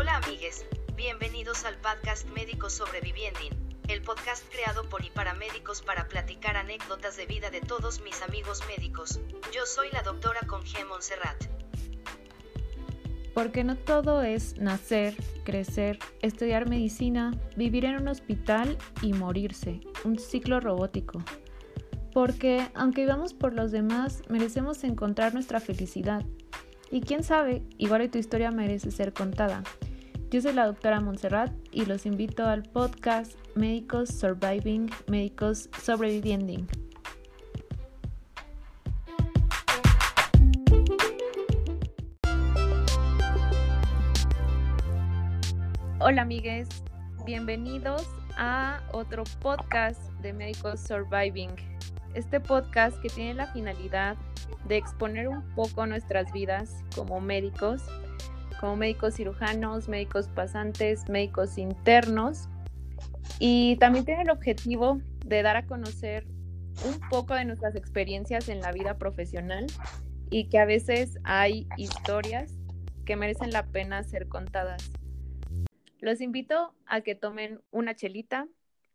Hola amigues, bienvenidos al podcast Médicos Sobreviviendo, el podcast creado por y para médicos para platicar anécdotas de vida de todos mis amigos médicos. Yo soy la doctora Conge Montserrat. Porque no todo es nacer, crecer, estudiar medicina, vivir en un hospital y morirse, un ciclo robótico. Porque aunque vivamos por los demás, merecemos encontrar nuestra felicidad. Y quién sabe, igual tu historia merece ser contada. Yo soy la doctora Montserrat y los invito al podcast Médicos Surviving, Médicos Sobreviviendo. Hola amigues, bienvenidos a otro podcast de Médicos Surviving. Este podcast que tiene la finalidad de exponer un poco nuestras vidas como médicos, como médicos cirujanos, médicos pasantes, médicos internos. Y también tiene el objetivo de dar a conocer un poco de nuestras experiencias en la vida profesional y que a veces hay historias que merecen la pena ser contadas. Los invito a que tomen una chelita,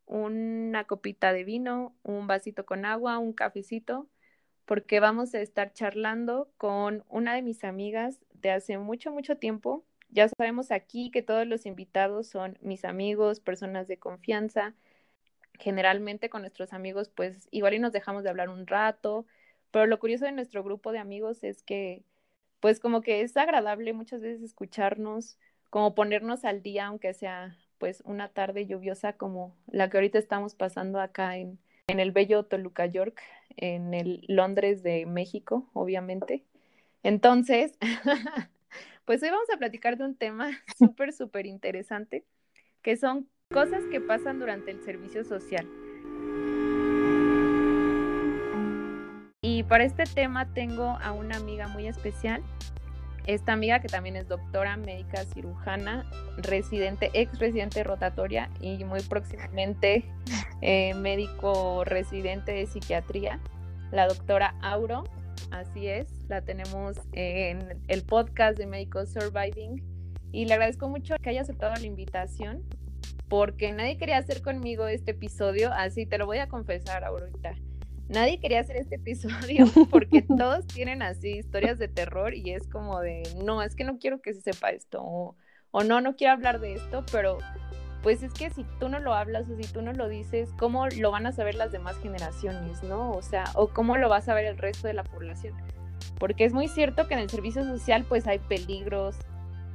una copita de vino, un vasito con agua, un cafecito, porque vamos a estar charlando con una de mis amigas hace mucho, mucho tiempo. Ya sabemos aquí que todos los invitados son mis amigos, personas de confianza. Generalmente con nuestros amigos, pues igual y nos dejamos de hablar un rato, pero lo curioso de nuestro grupo de amigos es que, pues como que es agradable muchas veces escucharnos, como ponernos al día, aunque sea pues una tarde lluviosa como la que ahorita estamos pasando acá en el bello Toluca, York, en el Londres de México, obviamente. Entonces, pues hoy vamos a platicar de un tema súper, súper interesante, que son cosas que pasan durante el servicio social. Y para este tema tengo a una amiga muy especial esta amiga que también es doctora médica cirujana, residente, ex residente rotatoria y muy próximamente eh, médico residente de psiquiatría, la doctora Auro. Así es, la tenemos en el podcast de Médicos Surviving y le agradezco mucho que haya aceptado la invitación porque nadie quería hacer conmigo este episodio, así te lo voy a confesar ahorita. Nadie quería hacer este episodio porque todos tienen así historias de terror y es como de, no, es que no quiero que se sepa esto o, o, no, no quiero hablar de esto, pero pues es que si tú no lo hablas o si tú no lo dices, ¿cómo lo van a saber las demás generaciones, no? O sea, o cómo lo va a saber el resto de la población. Porque es muy cierto que en el servicio social pues hay peligros,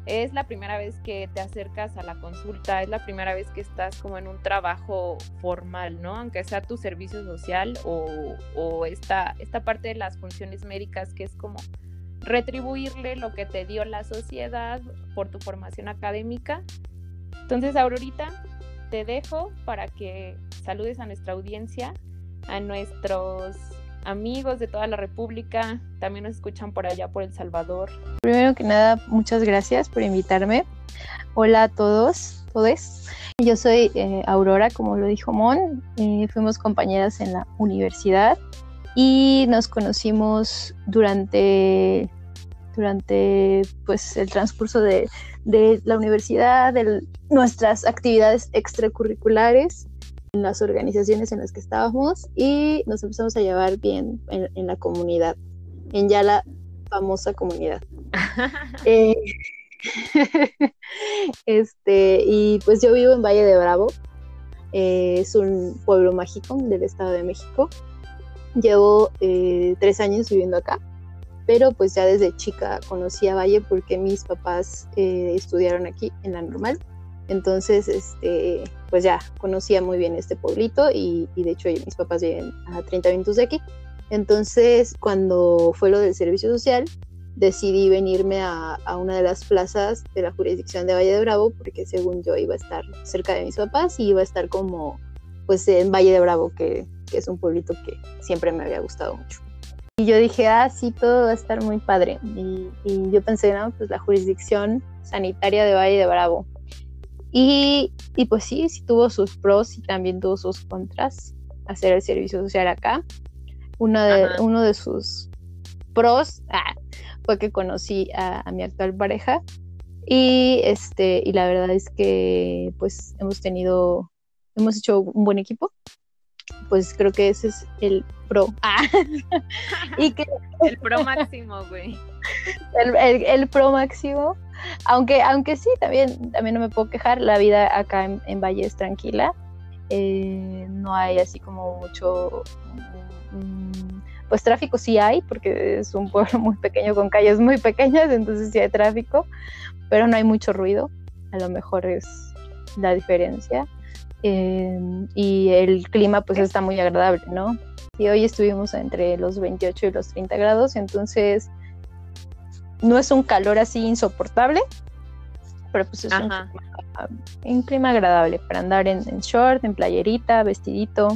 es la primera vez que te acercas a la consulta, es la primera vez que estás como en un trabajo formal, ¿no? Aunque sea tu servicio social o, o esta, esta parte de las funciones médicas que es como retribuirle lo que te dio la sociedad por tu formación académica. Entonces, Aurorita, te dejo para que saludes a nuestra audiencia, a nuestros amigos de toda la República, también nos escuchan por allá por El Salvador. Primero que nada, muchas gracias por invitarme. Hola a todos, todos. Yo soy eh, Aurora, como lo dijo Mon, fuimos compañeras en la universidad y nos conocimos durante, durante pues, el transcurso de, de la universidad, de nuestras actividades extracurriculares en las organizaciones en las que estábamos y nos empezamos a llevar bien en, la comunidad, en ya la famosa comunidad. Eh, este, y pues yo vivo en Valle de Bravo, eh, es un pueblo mágico del Estado de México. Llevo eh, tres años viviendo acá, pero pues ya desde chica conocí a Valle porque mis papás estudiaron aquí en la normal entonces, este, pues ya conocía muy bien este pueblito y, de hecho mis papás viven a 30 minutos de aquí. Entonces, cuando fue lo del servicio social, decidí venirme a, una de las plazas de la jurisdicción de Valle de Bravo porque según yo iba a estar cerca de mis papás y iba a estar como pues en Valle de Bravo, que, es un pueblito que siempre me había gustado mucho. Y yo dije, ah, sí, todo va a estar muy padre. Y, y yo pensé, no, pues la jurisdicción sanitaria de Valle de Bravo y, pues sí, sí tuvo sus pros y también tuvo sus contras hacer el servicio social acá. Uno de, uno de sus pros ah, fue que conocí a, mi actual pareja Y este, y la verdad es que pues hemos tenido, hemos hecho un buen equipo. Pues creo que ese es el pro. Ah. y que el pro máximo, güey. El, pro máximo. Aunque, aunque sí, también, también no me puedo quejar. La vida acá en, Valle es tranquila. Eh, no hay así como mucho. Mm, pues tráfico sí hay, porque es un pueblo muy pequeño con calles muy pequeñas, entonces sí hay tráfico, pero no hay mucho ruido. A lo mejor es la diferencia. Eh, y el clima pues está muy agradable, ¿no? Y hoy estuvimos entre los 28 y los 30 grados, entonces no es un calor así insoportable, pero pues es un clima, agradable para andar en, short, en playerita, vestidito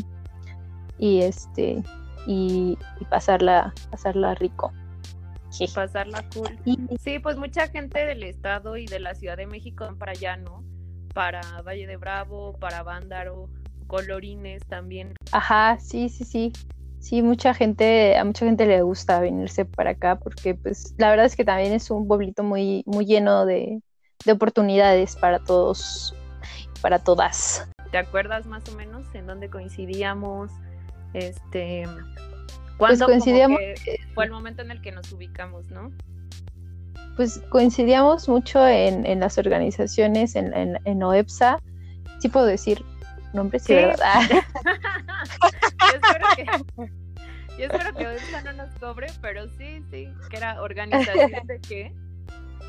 y este y, pasarla, pasarla rico. Sí. Pasarla cool. Sí, pues mucha gente del estado y de la Ciudad de México van para allá, ¿no? Para Valle de Bravo, para Vándaro, Colorines también. Ajá, sí, sí, sí sí, mucha gente, a mucha gente le gusta venirse para acá porque pues la verdad es que también es un pueblito muy, muy lleno de, oportunidades para todos, para todas. ¿Te acuerdas más o menos en dónde coincidíamos? Este, pues coincidíamos, fue el momento en el que nos ubicamos, ¿no? Pues coincidíamos mucho en, las organizaciones, en, en, en OEPSA, sí puedo decir nombres, sí, ¿verdad? yo espero que, yo no nos cobre, pero sí, sí, que era organización de qué,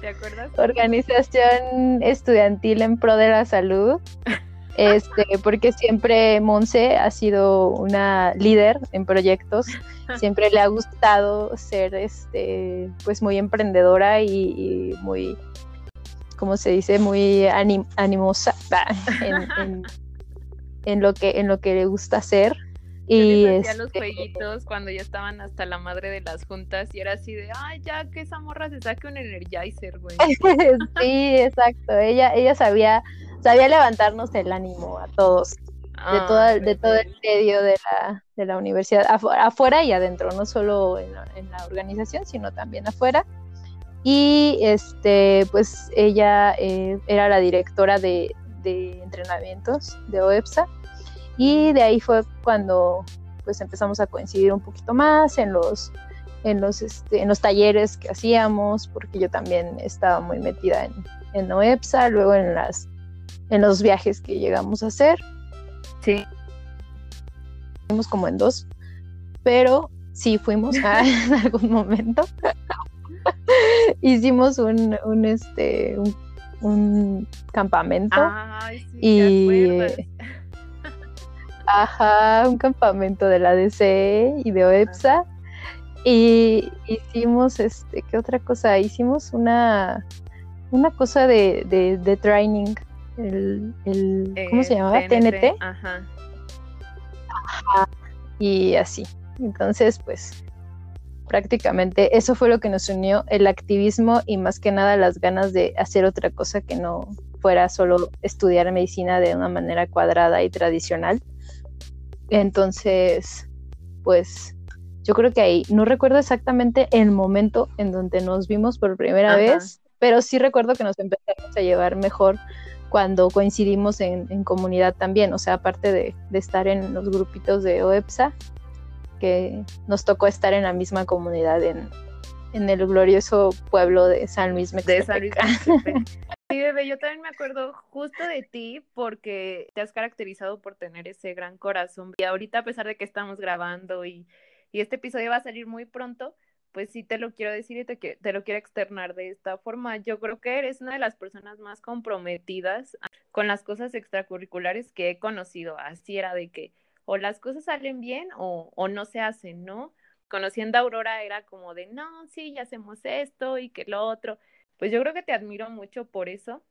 ¿te acuerdas? Organización estudiantil en pro de la salud. Este, porque siempre Monse ha sido una líder en proyectos, siempre le ha gustado ser este, pues muy emprendedora y, muy, ¿cómo se dice? Muy animosa en, en lo que, en lo que le gusta hacer. Y hacía los este jueguitos cuando ya estaban hasta la madre de las juntas y era así de, ay, ya que esa morra se saque un energizer, güey. sí, exacto. Ella, ella sabía, sabía levantarnos el ánimo a todos. de, ah, todo, de todo el medio de la, de la universidad, afuera y adentro, no solo en la, en la organización, sino también afuera. Y este, pues ella eh, era la directora de, de entrenamientos de OEPSA y de ahí fue cuando pues empezamos a coincidir un poquito más en los en los este, en los talleres que hacíamos porque yo también estaba muy metida en, en OEPSA luego en las en los viajes que llegamos a hacer sí fuimos como en dos pero sí fuimos en algún momento hicimos un, un este un un campamento. y ajá, un campamento de la DC y de OEPSA. Y hicimos este, ¿qué otra cosa? Hicimos una una cosa de, de, training. El, ¿cómo se eh, llamaba? TNT. Ajá. Y así. Entonces, pues prácticamente eso fue lo que nos unió, el activismo y más que nada las ganas de hacer otra cosa que no fuera solo estudiar medicina de una manera cuadrada y tradicional. Entonces, pues yo creo que ahí, no recuerdo exactamente el momento en donde nos vimos por primera vez, pero sí recuerdo que nos empezamos a llevar mejor cuando coincidimos en, comunidad también, o sea, aparte de, de estar en los grupitos de OEPSA, que nos tocó estar en la misma comunidad en, el glorioso pueblo de San Luis Mexicali. Sí, bebé, yo también me acuerdo justo de ti porque te has caracterizado por tener ese gran corazón. Y ahorita, a pesar de que estamos grabando y, este episodio va a salir muy pronto, pues sí te lo quiero decir y te, te lo quiero externar de esta forma. Yo creo que eres una de las personas más comprometidas con las cosas extracurriculares que he conocido. Así era de que o las cosas salen bien o, no se hacen, ¿no? Conociendo a Aurora era como de, no, sí, ya hacemos esto y que lo otro. Pues yo creo que te admiro mucho por eso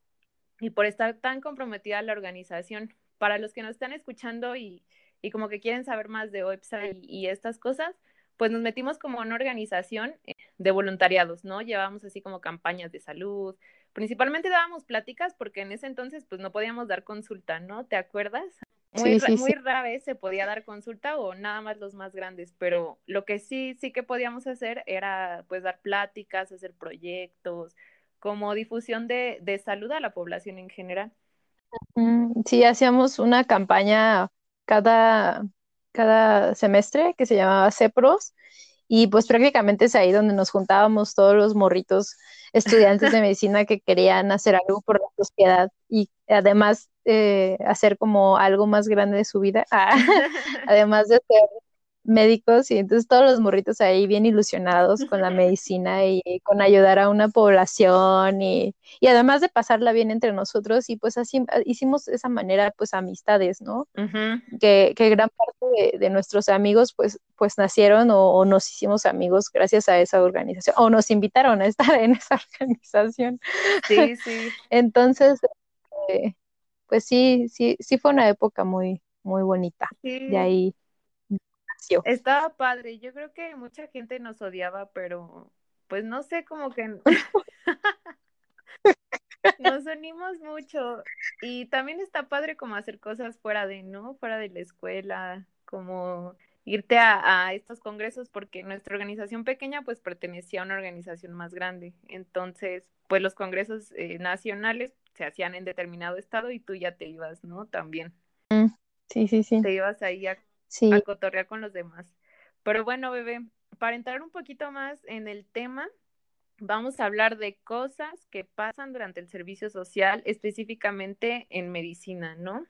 y por estar tan comprometida a la organización. Para los que nos están escuchando y, como que quieren saber más de OEPSA y, estas cosas, pues nos metimos como una organización eh, de voluntariados, ¿no? Llevamos así como campañas de salud, principalmente dábamos pláticas porque en ese entonces pues no podíamos dar consulta, ¿no? ¿Te acuerdas? Muy, muy rara vez se podía dar consulta o nada más los más grandes, pero lo que sí, sí que podíamos hacer era pues dar pláticas, hacer proyectos, como difusión de, de salud a la población en general. Sí, hacíamos una campaña cada, cada semestre que se llamaba CEPROS y pues prácticamente es ahí donde nos juntábamos todos los morritos estudiantes de medicina que querían hacer algo por la sociedad y además eh, hacer como algo más grande de su vida, ah, además de ser médicos y entonces todos los morritos ahí bien ilusionados con la medicina y con ayudar a una población y, y además de pasarla bien entre nosotros y pues así hicimos de esa manera pues amistades, ¿no? Que, que gran parte de, de nuestros amigos pues, pues nacieron o, o nos hicimos amigos gracias a esa organización o nos invitaron a estar en esa organización. Sí, sí. Entonces, eh, pues sí, sí, sí fue una época muy, muy bonita. De ahí estaba padre. Yo creo que mucha gente nos odiaba, pero pues no sé, como que nos unimos mucho. Y también está padre como hacer cosas fuera de, ¿no? Fuera de la escuela, como irte a, a estos congresos, porque nuestra organización pequeña pues pertenecía a una organización más grande. Entonces, pues los congresos eh, nacionales se hacían en determinado estado y tú ya te ibas, ¿no? También Mm, Sí, sí, sí. te ibas ahí a a Sí, cotorrear con los demás. Pero bueno, bebé, para entrar un poquito más en el tema, vamos a hablar de cosas que pasan durante el servicio social, específicamente en medicina, ¿no?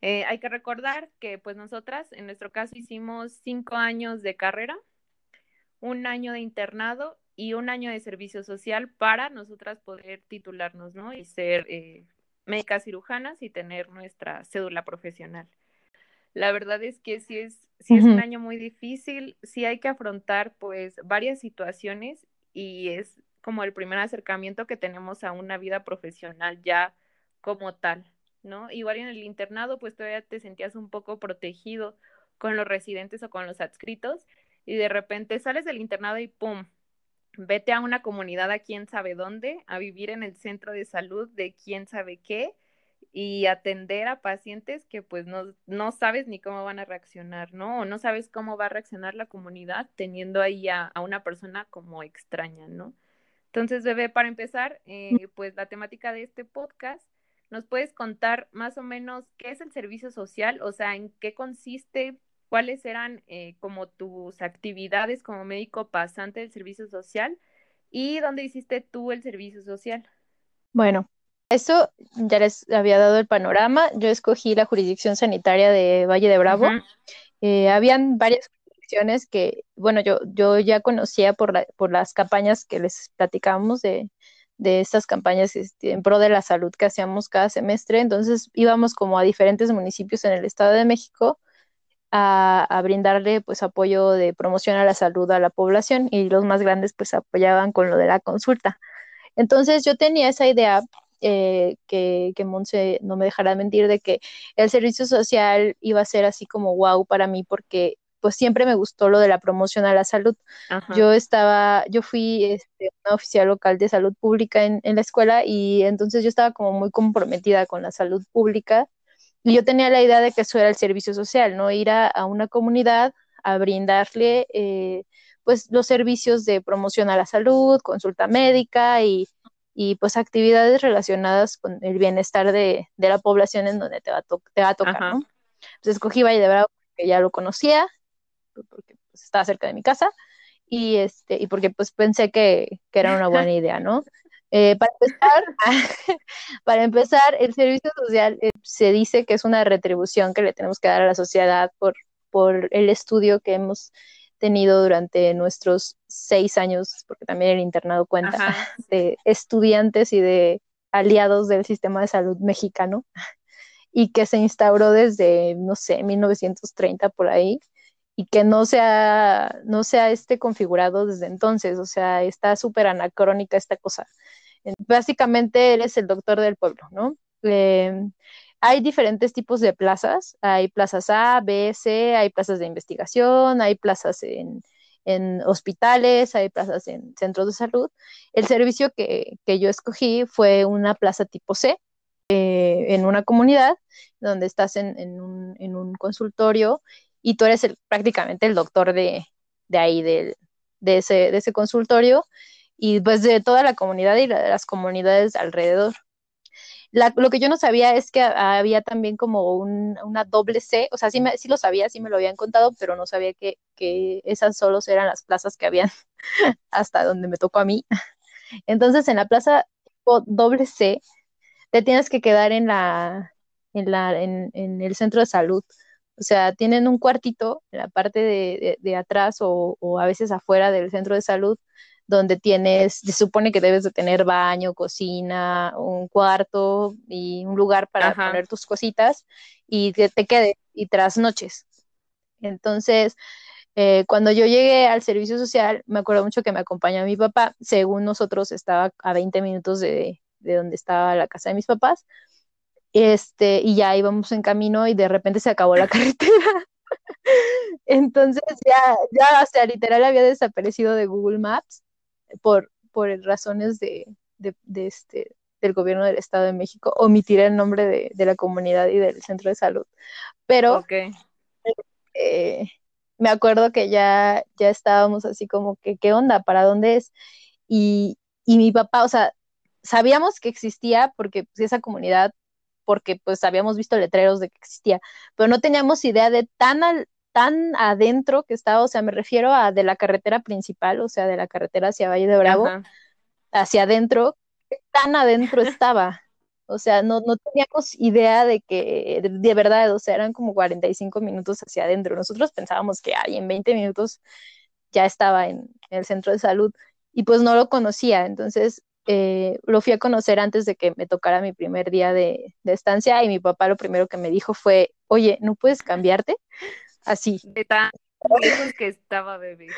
Eh, hay que recordar que pues nosotras, en nuestro caso, hicimos cinco años de carrera, un año de internado y un año de servicio social para nosotras poder titularnos, ¿no? Y ser eh, médicas cirujanas y tener nuestra cédula profesional. La verdad es que sí es, sí es un año muy difícil, sí hay que afrontar pues varias situaciones y es como el primer acercamiento que tenemos a una vida profesional ya como tal, ¿no? Igual en el internado pues todavía te sentías un poco protegido con los residentes o con los adscritos y de repente sales del internado y ¡pum! Vete a una comunidad a quién sabe dónde, a vivir en el centro de salud de quién sabe qué y atender a pacientes que pues no, no sabes ni cómo van a reaccionar, ¿no? O no sabes cómo va a reaccionar la comunidad teniendo ahí a, a una persona como extraña, ¿no? Entonces, bebé, para empezar, eh, pues la temática de este podcast, ¿nos puedes contar más o menos qué es el servicio social? O sea, en qué consiste, cuáles eran eh, como tus actividades como médico pasante del servicio social y dónde hiciste tú el servicio social. Bueno, eso ya les había dado el panorama. Yo escogí la jurisdicción sanitaria de Valle de Bravo. Eh, habían varias jurisdicciones que, bueno, yo, yo ya conocía por la- por las campañas que les platicábamos de, de estas campañas este, en pro de la salud que hacíamos cada semestre. Entonces íbamos como a diferentes municipios en el Estado de México a, a brindarle pues apoyo de promoción a la salud a la población y los más grandes pues apoyaban con lo de la consulta. Entonces yo tenía esa idea eh, que, que Monse no me dejará mentir de que el servicio social iba a ser así como wow para mí porque pues siempre me gustó lo de la promoción a la salud. Ajá, Yo estaba, yo fui este, una oficial local de salud pública en, en la escuela y entonces yo estaba como muy comprometida con la salud pública y yo tenía la idea de que eso era el servicio social, ¿no? Ir a, a una comunidad a brindarle eh, pues los servicios de promoción a la salud, consulta médica y, y pues actividades relacionadas con el bienestar de, de la población en donde te va a, to- te va a tocar, ajá, ¿no? Entonces escogí Valle de Bravo porque ya lo conocía, porque pues, estaba cerca de mi casa y, este, y porque pues pensé que, que era una buena idea, ¿no? Eh, para empezar, para empezar, el servicio social eh, se dice que es una retribución que le tenemos que dar a la sociedad por, por el estudio que hemos tenido durante nuestros seis años, porque también el internado cuenta, ajá, de estudiantes y de aliados del sistema de salud mexicano, y que se instauró desde, no sé, 1930 por ahí, y que no se ha, no se ha este configurado desde entonces, o sea, está súper anacrónica esta cosa. Básicamente eres el doctor del pueblo, ¿no? Eh, hay diferentes tipos de plazas, hay plazas A, B, C, hay plazas de investigación, hay plazas en, en hospitales, hay plazas en centros de salud. El servicio que, que yo escogí fue una plaza tipo C, eh, en una comunidad donde estás en, en, un, en un, consultorio y tú eres el, prácticamente el doctor de, de ahí, de, de, ese, de ese consultorio y pues de toda la comunidad y de las comunidades alrededor. Lo que yo no sabía es que había también como una doble C, o sea, sí, me, sí lo sabía, sí me lo habían contado, pero no sabía que, esas solo eran las plazas que habían hasta donde me tocó a mí. Entonces, en la plaza doble C, te tienes que quedar en la, el centro de salud. O sea, tienen un cuartito en la parte de, atrás o, a veces afuera del centro de salud donde tienes, se supone que debes de tener baño, cocina, un cuarto y un lugar para poner tus cositas y que te quede y tras noches. Entonces, eh, cuando yo llegué al servicio social, me acuerdo mucho que me acompañó mi papá, según nosotros estaba a 20 minutos de, de donde estaba la casa de mis papás, este, y ya íbamos en camino y de repente se acabó la carretera. Entonces ya, ya, o sea, literal había desaparecido de Google Maps por, por razones de, de, este, del gobierno del Estado de México, omitir el nombre de, de la comunidad y del centro de salud. Pero eh, me acuerdo que ya, ya estábamos así como que, ¿qué onda? ¿Para dónde es? Y, y mi papá, o sea, sabíamos que existía porque pues, esa comunidad, porque pues habíamos visto letreros de que existía, pero no teníamos idea de tan al, tan adentro que estaba, o sea, me refiero a de la carretera principal, o sea, de la carretera hacia Valle de Bravo, hacia adentro, tan adentro estaba. O sea, no, no teníamos idea de que, de, verdad, o sea, eran como 45 minutos hacia adentro. Nosotros pensábamos que ay, en 20 minutos ya estaba en, el centro de salud y pues no lo conocía. Entonces, eh, lo fui a conocer antes de que me tocara mi primer día de, de, estancia y mi papá lo primero que me dijo fue, oye, ¿no puedes cambiarte? Así. De tan que estaba bebé.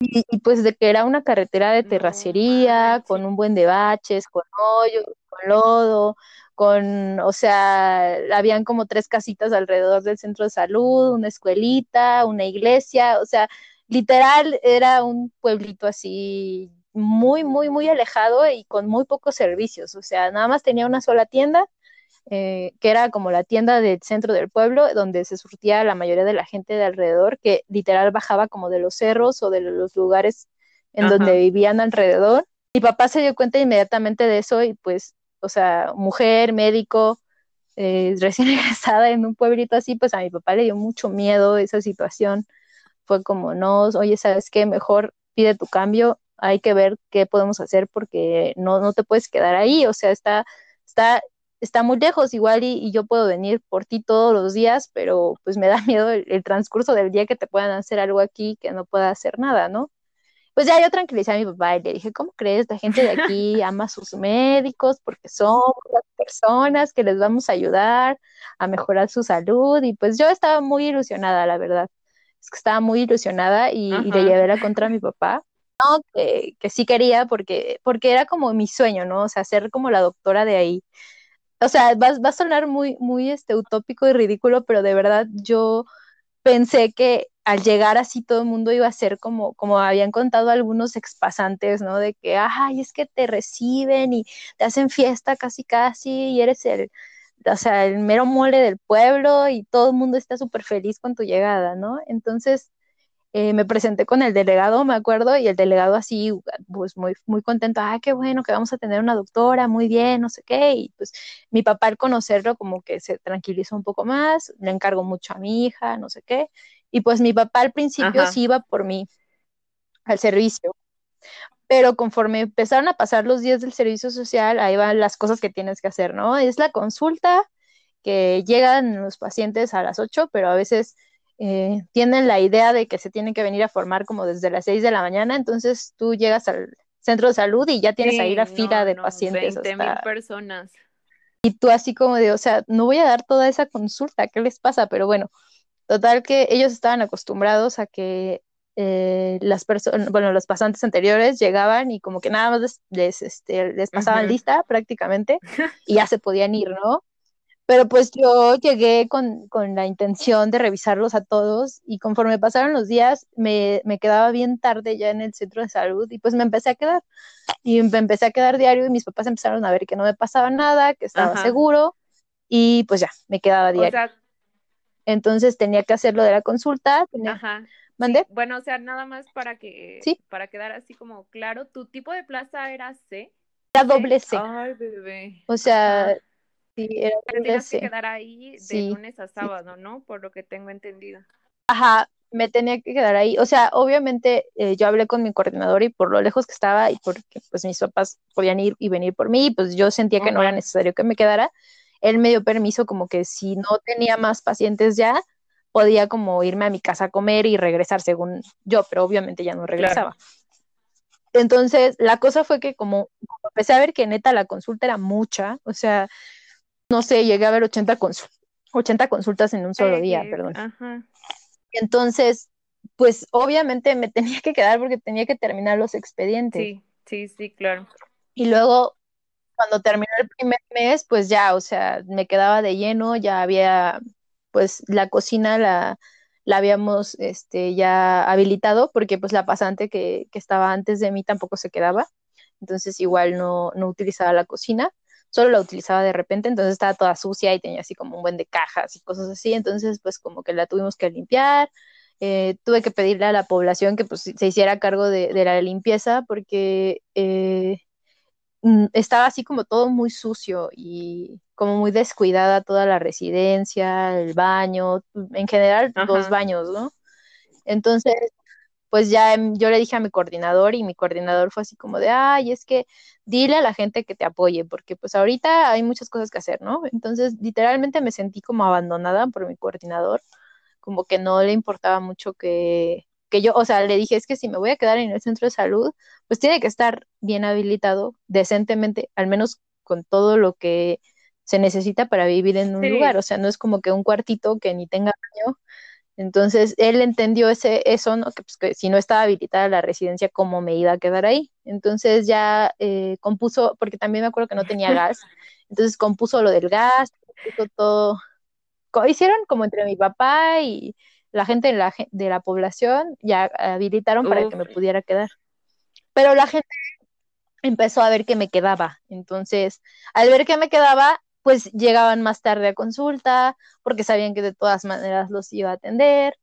Y, pues de que era una carretera de terracería, con un buen de baches, con hoyo, con lodo, con, o sea, habían como tres casitas alrededor del centro de salud, una escuelita, una iglesia, o sea, literal era un pueblito así muy, muy, muy alejado y con muy pocos servicios, o sea, nada más tenía una sola tienda eh, que era como la tienda del centro del pueblo, donde se surtía la mayoría de la gente de alrededor, que literal bajaba como de los cerros o de los lugares en donde vivían alrededor. Mi papá se dio cuenta inmediatamente de eso y pues, o sea, mujer, médico, eh, recién egresada en un pueblito así, pues a mi papá le dio mucho miedo esa situación. Fue como, no, oye, ¿sabes qué? Mejor pide tu cambio, hay que ver qué podemos hacer porque no, no te puedes quedar ahí, o sea, está, está está muy lejos igual y, yo puedo venir por ti todos los días, pero pues me da miedo el, transcurso del día que te puedan hacer algo aquí que no pueda hacer nada, ¿no? Pues ya yo tranquilicé a mi papá y le dije, ¿cómo crees? La gente de aquí ama a sus médicos porque somos las personas que les vamos a ayudar a mejorar su salud y pues yo estaba muy ilusionada, la verdad. Es que estaba muy ilusionada y, le llevé la contra a mi papá. No, que, que, sí quería porque, porque era como mi sueño, ¿no? O sea, ser como la doctora de ahí o sea, va, va, a sonar muy, muy este, utópico y ridículo, pero de verdad yo pensé que al llegar así todo el mundo iba a ser como, como habían contado algunos expasantes, ¿no? De que, ay, es que te reciben y te hacen fiesta casi casi y eres el, o sea, el mero mole del pueblo y todo el mundo está súper feliz con tu llegada, ¿no? Entonces, eh, me presenté con el delegado, me acuerdo, y el delegado así, pues muy, muy contento, ah, qué bueno que vamos a tener una doctora, muy bien, no sé qué, y pues mi papá al conocerlo como que se tranquilizó un poco más, le encargó mucho a mi hija, no sé qué, y pues mi papá al principio sí iba por mí al servicio, pero conforme empezaron a pasar los días del servicio social, ahí van las cosas que tienes que hacer, ¿no? Es la consulta, que llegan los pacientes a las 8, pero a veces eh, tienen la idea de que se tienen que venir a formar como desde las 6 de la mañana, entonces tú llegas al centro de salud y ya tienes ahí la fila de pacientes. 20 mil personas. Y tú así como de, o sea, no voy a dar toda esa consulta, ¿qué les pasa? Pero bueno, total que ellos estaban acostumbrados a que eh, las personas, bueno, los pasantes anteriores llegaban y como que nada más les, les, este, les pasaban lista prácticamente y ya se podían ir, ¿no? Pero pues yo llegué con, la intención de revisarlos a todos y conforme pasaron los días me, quedaba bien tarde ya en el centro de salud y pues me empecé a quedar. Y me empecé a quedar diario y mis papás empezaron a ver que no me pasaba nada, que estaba seguro y pues ya, me quedaba diario. Entonces tenía que hacer lo de la consulta, me ¿Mande? bueno, o sea, nada más para que, Sí. para quedar así como claro, ¿tu tipo de plaza era C? Era doble C. Ay, bebé. O sea, Ajá. Sí, era doble tenías que quedar ahí de Sí, lunes a sábado, ¿no? Por lo que tengo entendido. Ajá, me tenía que quedar ahí. O sea, obviamente eh, yo hablé con mi coordinador y por lo lejos que estaba y porque pues mis papás podían ir y venir por mí, pues yo sentía que no era necesario que me quedara. Él me dio permiso como que si no tenía más pacientes ya, podía como irme a mi casa a comer y regresar según yo, pero obviamente ya no regresaba. Entonces, la cosa fue que como, como empecé a ver que neta la consulta era mucha, o sea, no sé, llegué a ver 80, consul- 80 consultas en un solo día, Eh, perdón. Ajá. Entonces, pues obviamente me tenía que quedar porque tenía que terminar los expedientes. Sí, sí, sí, claro. Y luego, cuando terminó el primer mes, pues ya, o sea, me quedaba de lleno, ya había, pues la cocina la, la habíamos este, ya habilitado porque pues la pasante que, que estaba antes de mí tampoco se quedaba. Entonces igual no, no utilizaba la cocina, solo la utilizaba de repente, entonces estaba toda sucia y tenía así como un buen de cajas y cosas así. Entonces pues como que la tuvimos que limpiar. Eh, tuve que pedirle a la población que pues se hiciera cargo de, de la limpieza porque eh, mm, estaba así como todo muy sucio y como muy descuidada toda la residencia, el baño, en general dos Ajá. baños, ¿no? Entonces, pues ya em, yo le dije a mi coordinador y mi coordinador fue así como de, ay, es que dile a la gente que te apoye, porque pues ahorita hay muchas cosas que hacer, ¿no? Entonces, literalmente me sentí como abandonada por mi coordinador, como que no le importaba mucho que, que yo, o sea, le dije, es que si me voy a quedar en el centro de salud, pues tiene que estar bien habilitado, decentemente, al menos con todo lo que se necesita para vivir en un Sí. lugar, o sea, no es como que un cuartito que ni tenga baño. Entonces, él entendió ese, eso, ¿no? Que, pues, que si no estaba habilitada la residencia, ¿cómo me iba a quedar ahí? Entonces ya eh, compuso, porque también me acuerdo que no tenía gas, entonces compuso lo del gas, compuso todo, co- hicieron como entre mi papá y la gente de la, gen- de la población, ya habilitaron para que me pudiera quedar. Pero la gente empezó a ver que me quedaba. Entonces, al ver que me quedaba, pues llegaban más tarde a consulta, porque sabían que de todas maneras los iba a atender.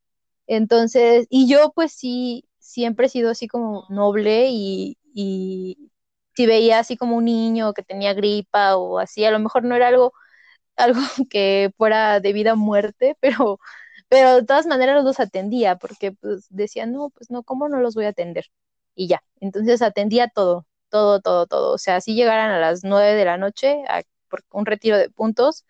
Entonces, y yo pues sí, siempre he sido así como noble y, y si veía así como un niño que tenía gripa o así, a lo mejor no era algo, algo que fuera de vida o muerte, pero, pero de todas maneras los atendía, porque pues decía, no, pues no, ¿cómo no los voy a atender? Y ya, entonces atendía todo, todo, todo, todo. O sea, si llegaran a las nueve de la noche a, por un retiro de puntos,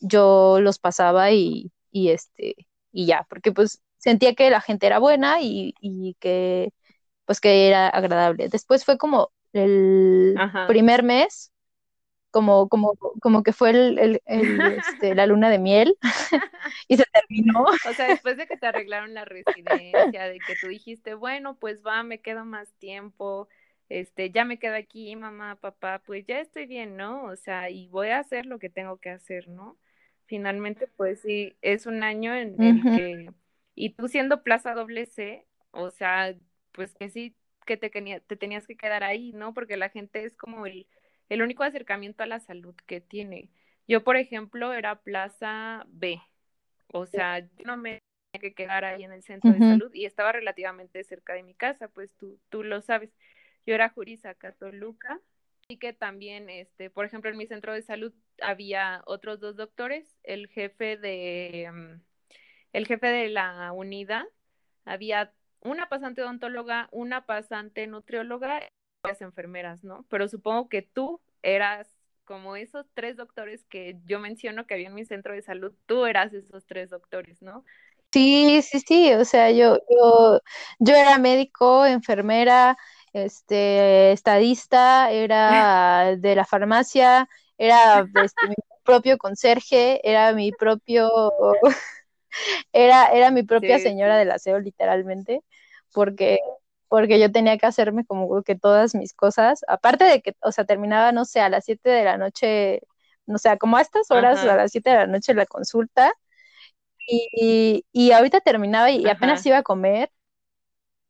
yo los pasaba y, y este, y ya, porque pues sentía que la gente era buena y, y que pues que era agradable. Después fue como el Ajá. primer mes, como, como, como que fue el, el- el, este, la luna de miel y se terminó. O sea, después de que te arreglaron la residencia, de que tú dijiste, bueno, pues va, me quedo más tiempo, este, ya me quedo aquí, mamá, papá, pues ya estoy bien, ¿no? O sea, y voy a hacer lo que tengo que hacer, ¿no? Finalmente, pues sí, es un año en el que, y tú siendo Plaza Doble C, o sea, pues que sí, que te, te tenías que quedar ahí, ¿no? Porque la gente es como el, el único acercamiento a la salud que tiene. Yo, por ejemplo, era Plaza B. O sea, yo no me tenía que quedar ahí en el centro de salud y estaba relativamente cerca de mi casa, pues tú, tú lo sabes. Yo era Jurisaca, Toluca, y que también, este, por ejemplo, en mi centro de salud había otros dos doctores, el jefe de, mm, el jefe de la unidad, había una pasante odontóloga, una pasante nutrióloga y varias enfermeras, ¿no? Pero supongo que tú eras como esos tres doctores que yo menciono que había en mi centro de salud, tú eras esos tres doctores, ¿no? Sí, sí, sí, o sea, yo, yo, yo era médico, enfermera, este, estadista, era de la farmacia, era este, mi propio conserje, era mi propio, era, era mi propia Sí, señora del aseo, literalmente, porque, porque yo tenía que hacerme como que todas mis cosas, aparte de que, o sea, terminaba, no sé, a las 7 de la noche, no sé, como a estas horas, Ajá. a las 7 de la noche la consulta, y, y ahorita terminaba y apenas iba a comer.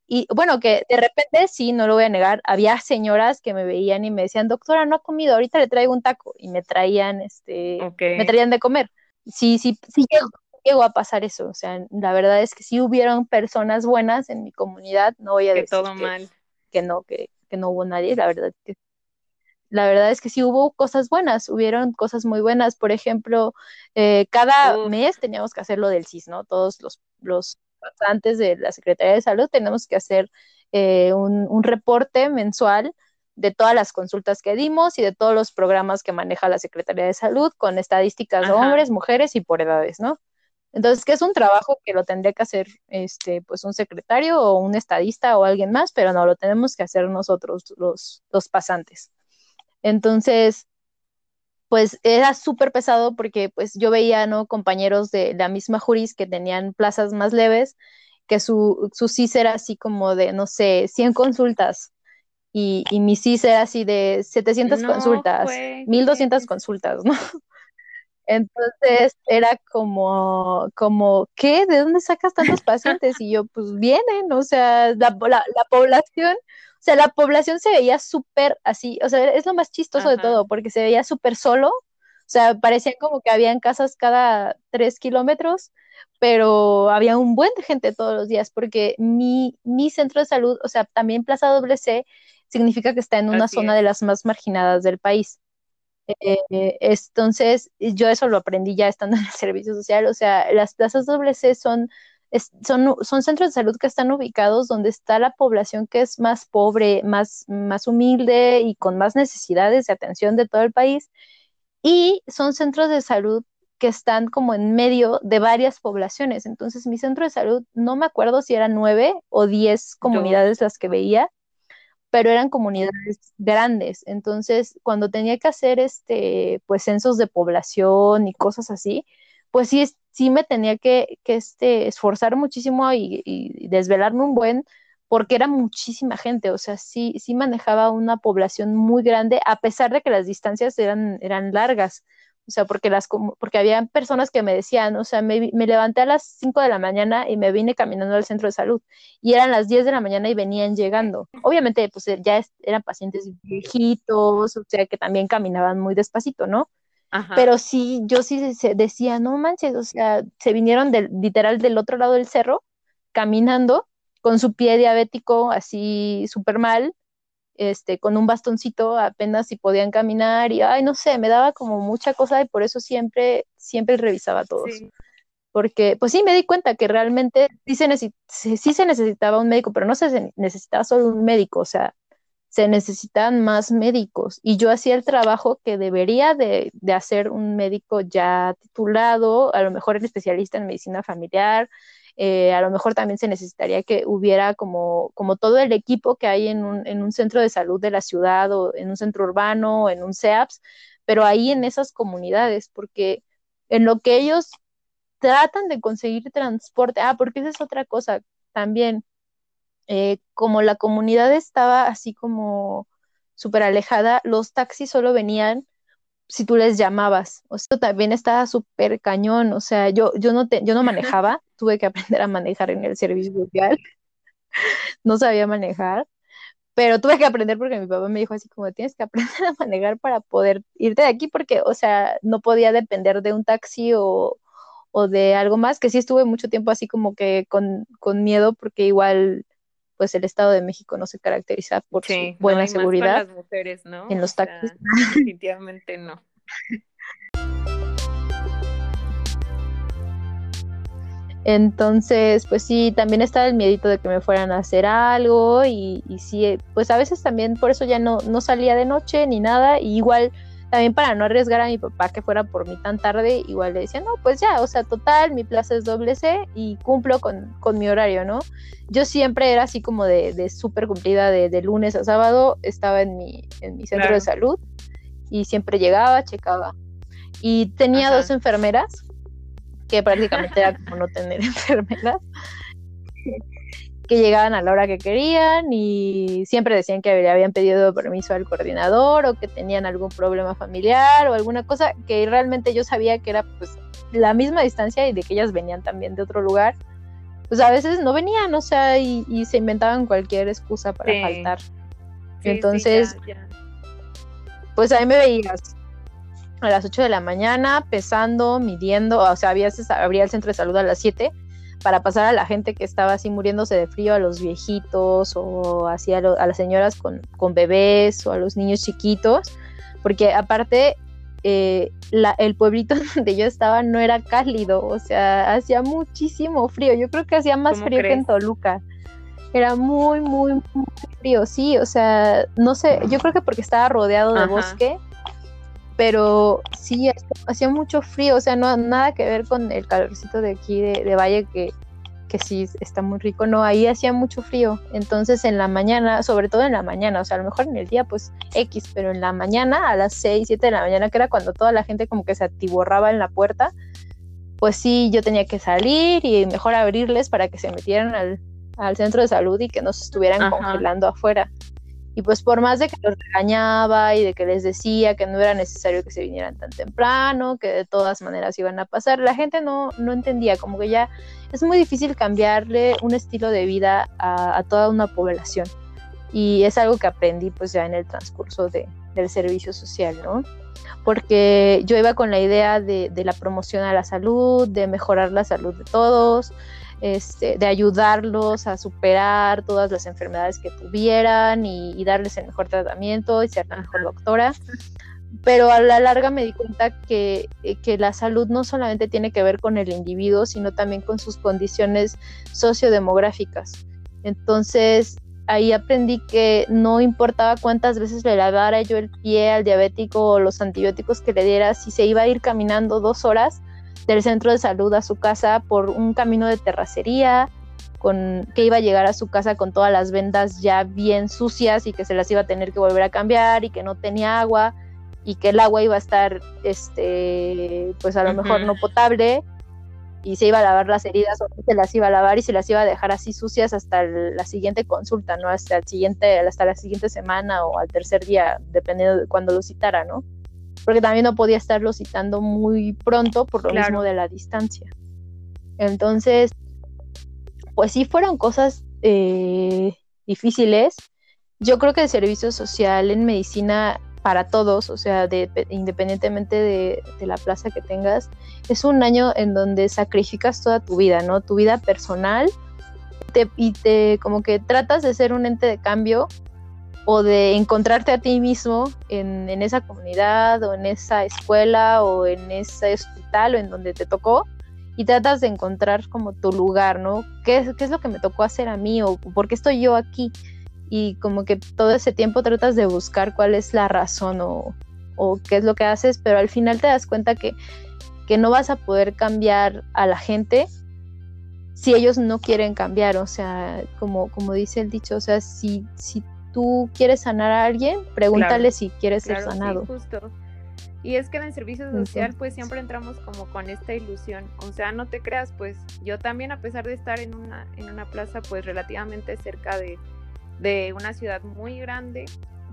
Y bueno, que de repente sí, no lo voy a negar, había señoras que me veían y me decían, doctora, no ha comido, ahorita le traigo un taco. Y me traían, este, me traían de comer. Sí, sí, sí llegó, llegó a pasar eso. O sea, la verdad es que sí hubieron personas buenas en mi comunidad, no voy a Que decir todo que, mal. que no, que, que no hubo nadie, la verdad que la verdad es que sí hubo cosas buenas, hubieron cosas muy buenas. Por ejemplo, eh, cada mes teníamos que hacer lo del CIS, ¿no? Todos los, los pasantes de la Secretaría de Salud tenemos que hacer eh, un, un reporte mensual de todas las consultas que dimos y de todos los programas que maneja la Secretaría de Salud con estadísticas de Ajá. hombres, mujeres y por edades, ¿no? Entonces, que es un trabajo que lo tendría que hacer este, pues un secretario o un estadista o alguien más, pero no, lo tenemos que hacer nosotros, los, los pasantes. Entonces, pues era súper pesado porque pues yo veía, ¿no? Compañeros de la misma juris que tenían plazas más leves, que su, su CIS era así como de, no sé, 100 consultas y, y mi CIS era así de 700 No consultas, juegues. 1200 consultas, ¿no? Entonces era como, como, ¿qué? ¿De dónde sacas tantos pacientes? Y yo, pues vienen, o sea, la, la, la población, o sea, la población se veía súper así, o sea, es lo más chistoso de todo, porque se veía súper solo, o sea, parecía como que habían casas cada tres kilómetros, pero había un buen de gente todos los días, porque mi, mi centro de salud, o sea, también Plaza WC, significa que está en una Así zona es. de las más marginadas del país. Eh, entonces, yo eso lo aprendí ya estando en el servicio social, o sea, las plazas WC son, es- son, son centros de salud que están ubicados donde está la población que es más pobre, más, más humilde y con más necesidades de atención de todo el país, y son centros de salud que están como en medio de varias poblaciones. Entonces, mi centro de salud, no me acuerdo si eran nueve o diez comunidades las que veía, pero eran comunidades grandes. Entonces, cuando tenía que hacer este, pues censos de población y cosas así, pues sí, sí me tenía que, que este, esforzar muchísimo y, desvelarme un buen, porque era muchísima gente, o sea, sí, sí manejaba una población muy grande, a pesar de que las distancias eran, eran largas. O sea, porque, las, porque había personas que me decían, o sea, me, me levanté a las 5 de la mañana y me vine caminando al centro de salud y eran las 10 de la mañana y venían llegando. Obviamente, pues ya eran pacientes viejitos, o sea, que también caminaban muy despacito, ¿no? Ajá. Pero sí, yo sí decía, no manches, o sea, se vinieron del, literal del otro lado del cerro, caminando, con su pie diabético así súper mal, este, con un bastoncito apenas si podían caminar y, ay, no sé, me daba como mucha cosa y por eso siempre, siempre revisaba a todos Sí. porque pues sí me di cuenta que realmente sí se, sí, sí se necesitaba un médico, pero no se necesitaba solo un médico, o sea, se necesitaban más médicos y yo hacía el trabajo que debería de, de hacer un médico ya titulado, a lo mejor el especialista en medicina familiar, eh, a lo mejor también se necesitaría que hubiera como, como todo el equipo que hay en un, en un centro de salud de la ciudad o en un centro urbano o en un CEAPS, pero ahí en esas comunidades, porque en lo que ellos tratan de conseguir transporte. Ah, porque esa es otra cosa también. Eh, como la comunidad estaba así como súper alejada, los taxis solo venían si tú les llamabas. O sea, también estaba súper cañón. O sea, yo, yo no te, yo no manejaba, tuve que aprender a manejar en el servicio social, no sabía manejar. Pero tuve que aprender porque mi papá me dijo así como tienes que aprender a manejar para poder irte de aquí porque, o sea, no podía depender de un taxi o, o de algo más, que sí estuve mucho tiempo así como que con, con miedo porque igual pues el Estado de México no se caracteriza por Sí, su no, buena con seguridad. las mujeres, ¿no? en los O sea, taxis. definitivamente no. Entonces, pues sí, también estaba el miedito de que me fueran a hacer algo y, y sí, pues a veces también por eso ya no, no salía de noche ni nada, y igual también para no arriesgar a mi papá que fuera por mí tan tarde, igual le decía, no, pues ya, o sea, total, mi plaza es doble C y cumplo con, con mi horario, ¿no? Yo siempre era así como de, de súper cumplida, de, de lunes a sábado, estaba en mi, en mi centro Claro. de salud y siempre llegaba, checaba. Y tenía Ajá. dos enfermeras, que prácticamente era como no tener enfermeras, que llegaban a la hora que querían y siempre decían que le habían pedido permiso al coordinador o que tenían algún problema familiar o alguna cosa que realmente yo sabía que era pues la misma distancia y de que ellas venían también de otro lugar. Pues a veces no venían, o sea, y, y se inventaban cualquier excusa para Sí. faltar. Sí, sí, Entonces, ya, ya. pues ahí me veías a las 8 de la mañana, pesando, midiendo, o sea, había, abría el centro de salud a las 7 para pasar a la gente que estaba así muriéndose de frío, a los viejitos o así a, las señoras con, con, bebés o a los niños chiquitos, porque aparte eh, el pueblito donde yo estaba no era cálido, o sea, hacía muchísimo frío, yo creo que hacía más frío que en Toluca. Era muy, muy, muy frío, sí, o sea, no sé, yo creo que porque estaba rodeado de bosque, pero sí, hacía mucho frío, o sea, no nada que ver con el calorcito de aquí de, Valle, que, que sí está muy rico, no, ahí hacía mucho frío, entonces en la mañana, sobre todo en la mañana, o sea, a lo mejor en el día pues X, pero en la mañana, a las 6, 7 de la mañana, que era cuando toda la gente como que se atiborraba en la puerta, pues sí, yo tenía que salir y mejor abrirles para que se metieran al, al centro de salud y que no se estuvieran congelando afuera. Y pues por más de que los regañaba y de que les decía que no era necesario que se vinieran tan temprano, que de todas maneras iban a pasar, la gente no, no entendía, como que ya es muy difícil cambiarle un estilo de vida a, toda una población. Y es algo que aprendí pues ya en el transcurso de, del servicio social, ¿no? Porque yo iba con la idea de, de la promoción a la salud, de mejorar la salud de todos, este, de ayudarlos a superar todas las enfermedades que tuvieran y, darles el mejor tratamiento y ser la mejor doctora. Pero a la larga me di cuenta que, eh, que la salud no solamente tiene que ver con el individuo, sino también con sus condiciones sociodemográficas. Entonces, ahí aprendí que no importaba cuántas veces le lavara yo el pie al diabético o los antibióticos que le diera, si se iba a ir caminando dos horas, del centro de salud a su casa por un camino de terracería, con, que iba a llegar a su casa con todas las vendas ya bien sucias y que se las iba a tener que volver a cambiar y que no tenía agua y que el agua iba a estar, este, pues a lo mejor no potable y se iba a lavar las heridas o se las iba a lavar y se las iba a dejar así sucias hasta la siguiente consulta, ¿no? Hasta el siguiente, hasta la siguiente semana o al tercer día, dependiendo de cuándo lo citara, ¿no? Porque también no podía estarlo citando muy pronto por lo mismo de la distancia. Entonces, pues sí fueron cosas eh, difíciles. Yo creo que el servicio social en medicina para todos, o sea, independientemente de, la plaza que tengas, es un año en donde sacrificas toda tu vida, ¿no? Tu vida personal y te como que tratas de ser un ente de cambio o de encontrarte a ti mismo en, esa comunidad o en esa escuela o en ese hospital o en donde te tocó y tratas de encontrar como tu lugar, ¿no? ¿Qué es, qué es lo que me tocó hacer a mí o por qué estoy yo aquí? Y como que todo ese tiempo tratas de buscar cuál es la razón o, o qué es lo que haces, pero al final te das cuenta que, que no vas a poder cambiar a la gente si ellos no quieren cambiar, o sea, como, como dice el dicho, o sea, si, si tú quieres sanar a alguien, pregúntale si quieres ser sanado. justo. Y es que en el servicio social pues siempre entramos como con esta ilusión, o sea, no te creas, pues yo también a pesar de estar en una, en una plaza pues relativamente cerca de, de una ciudad muy grande,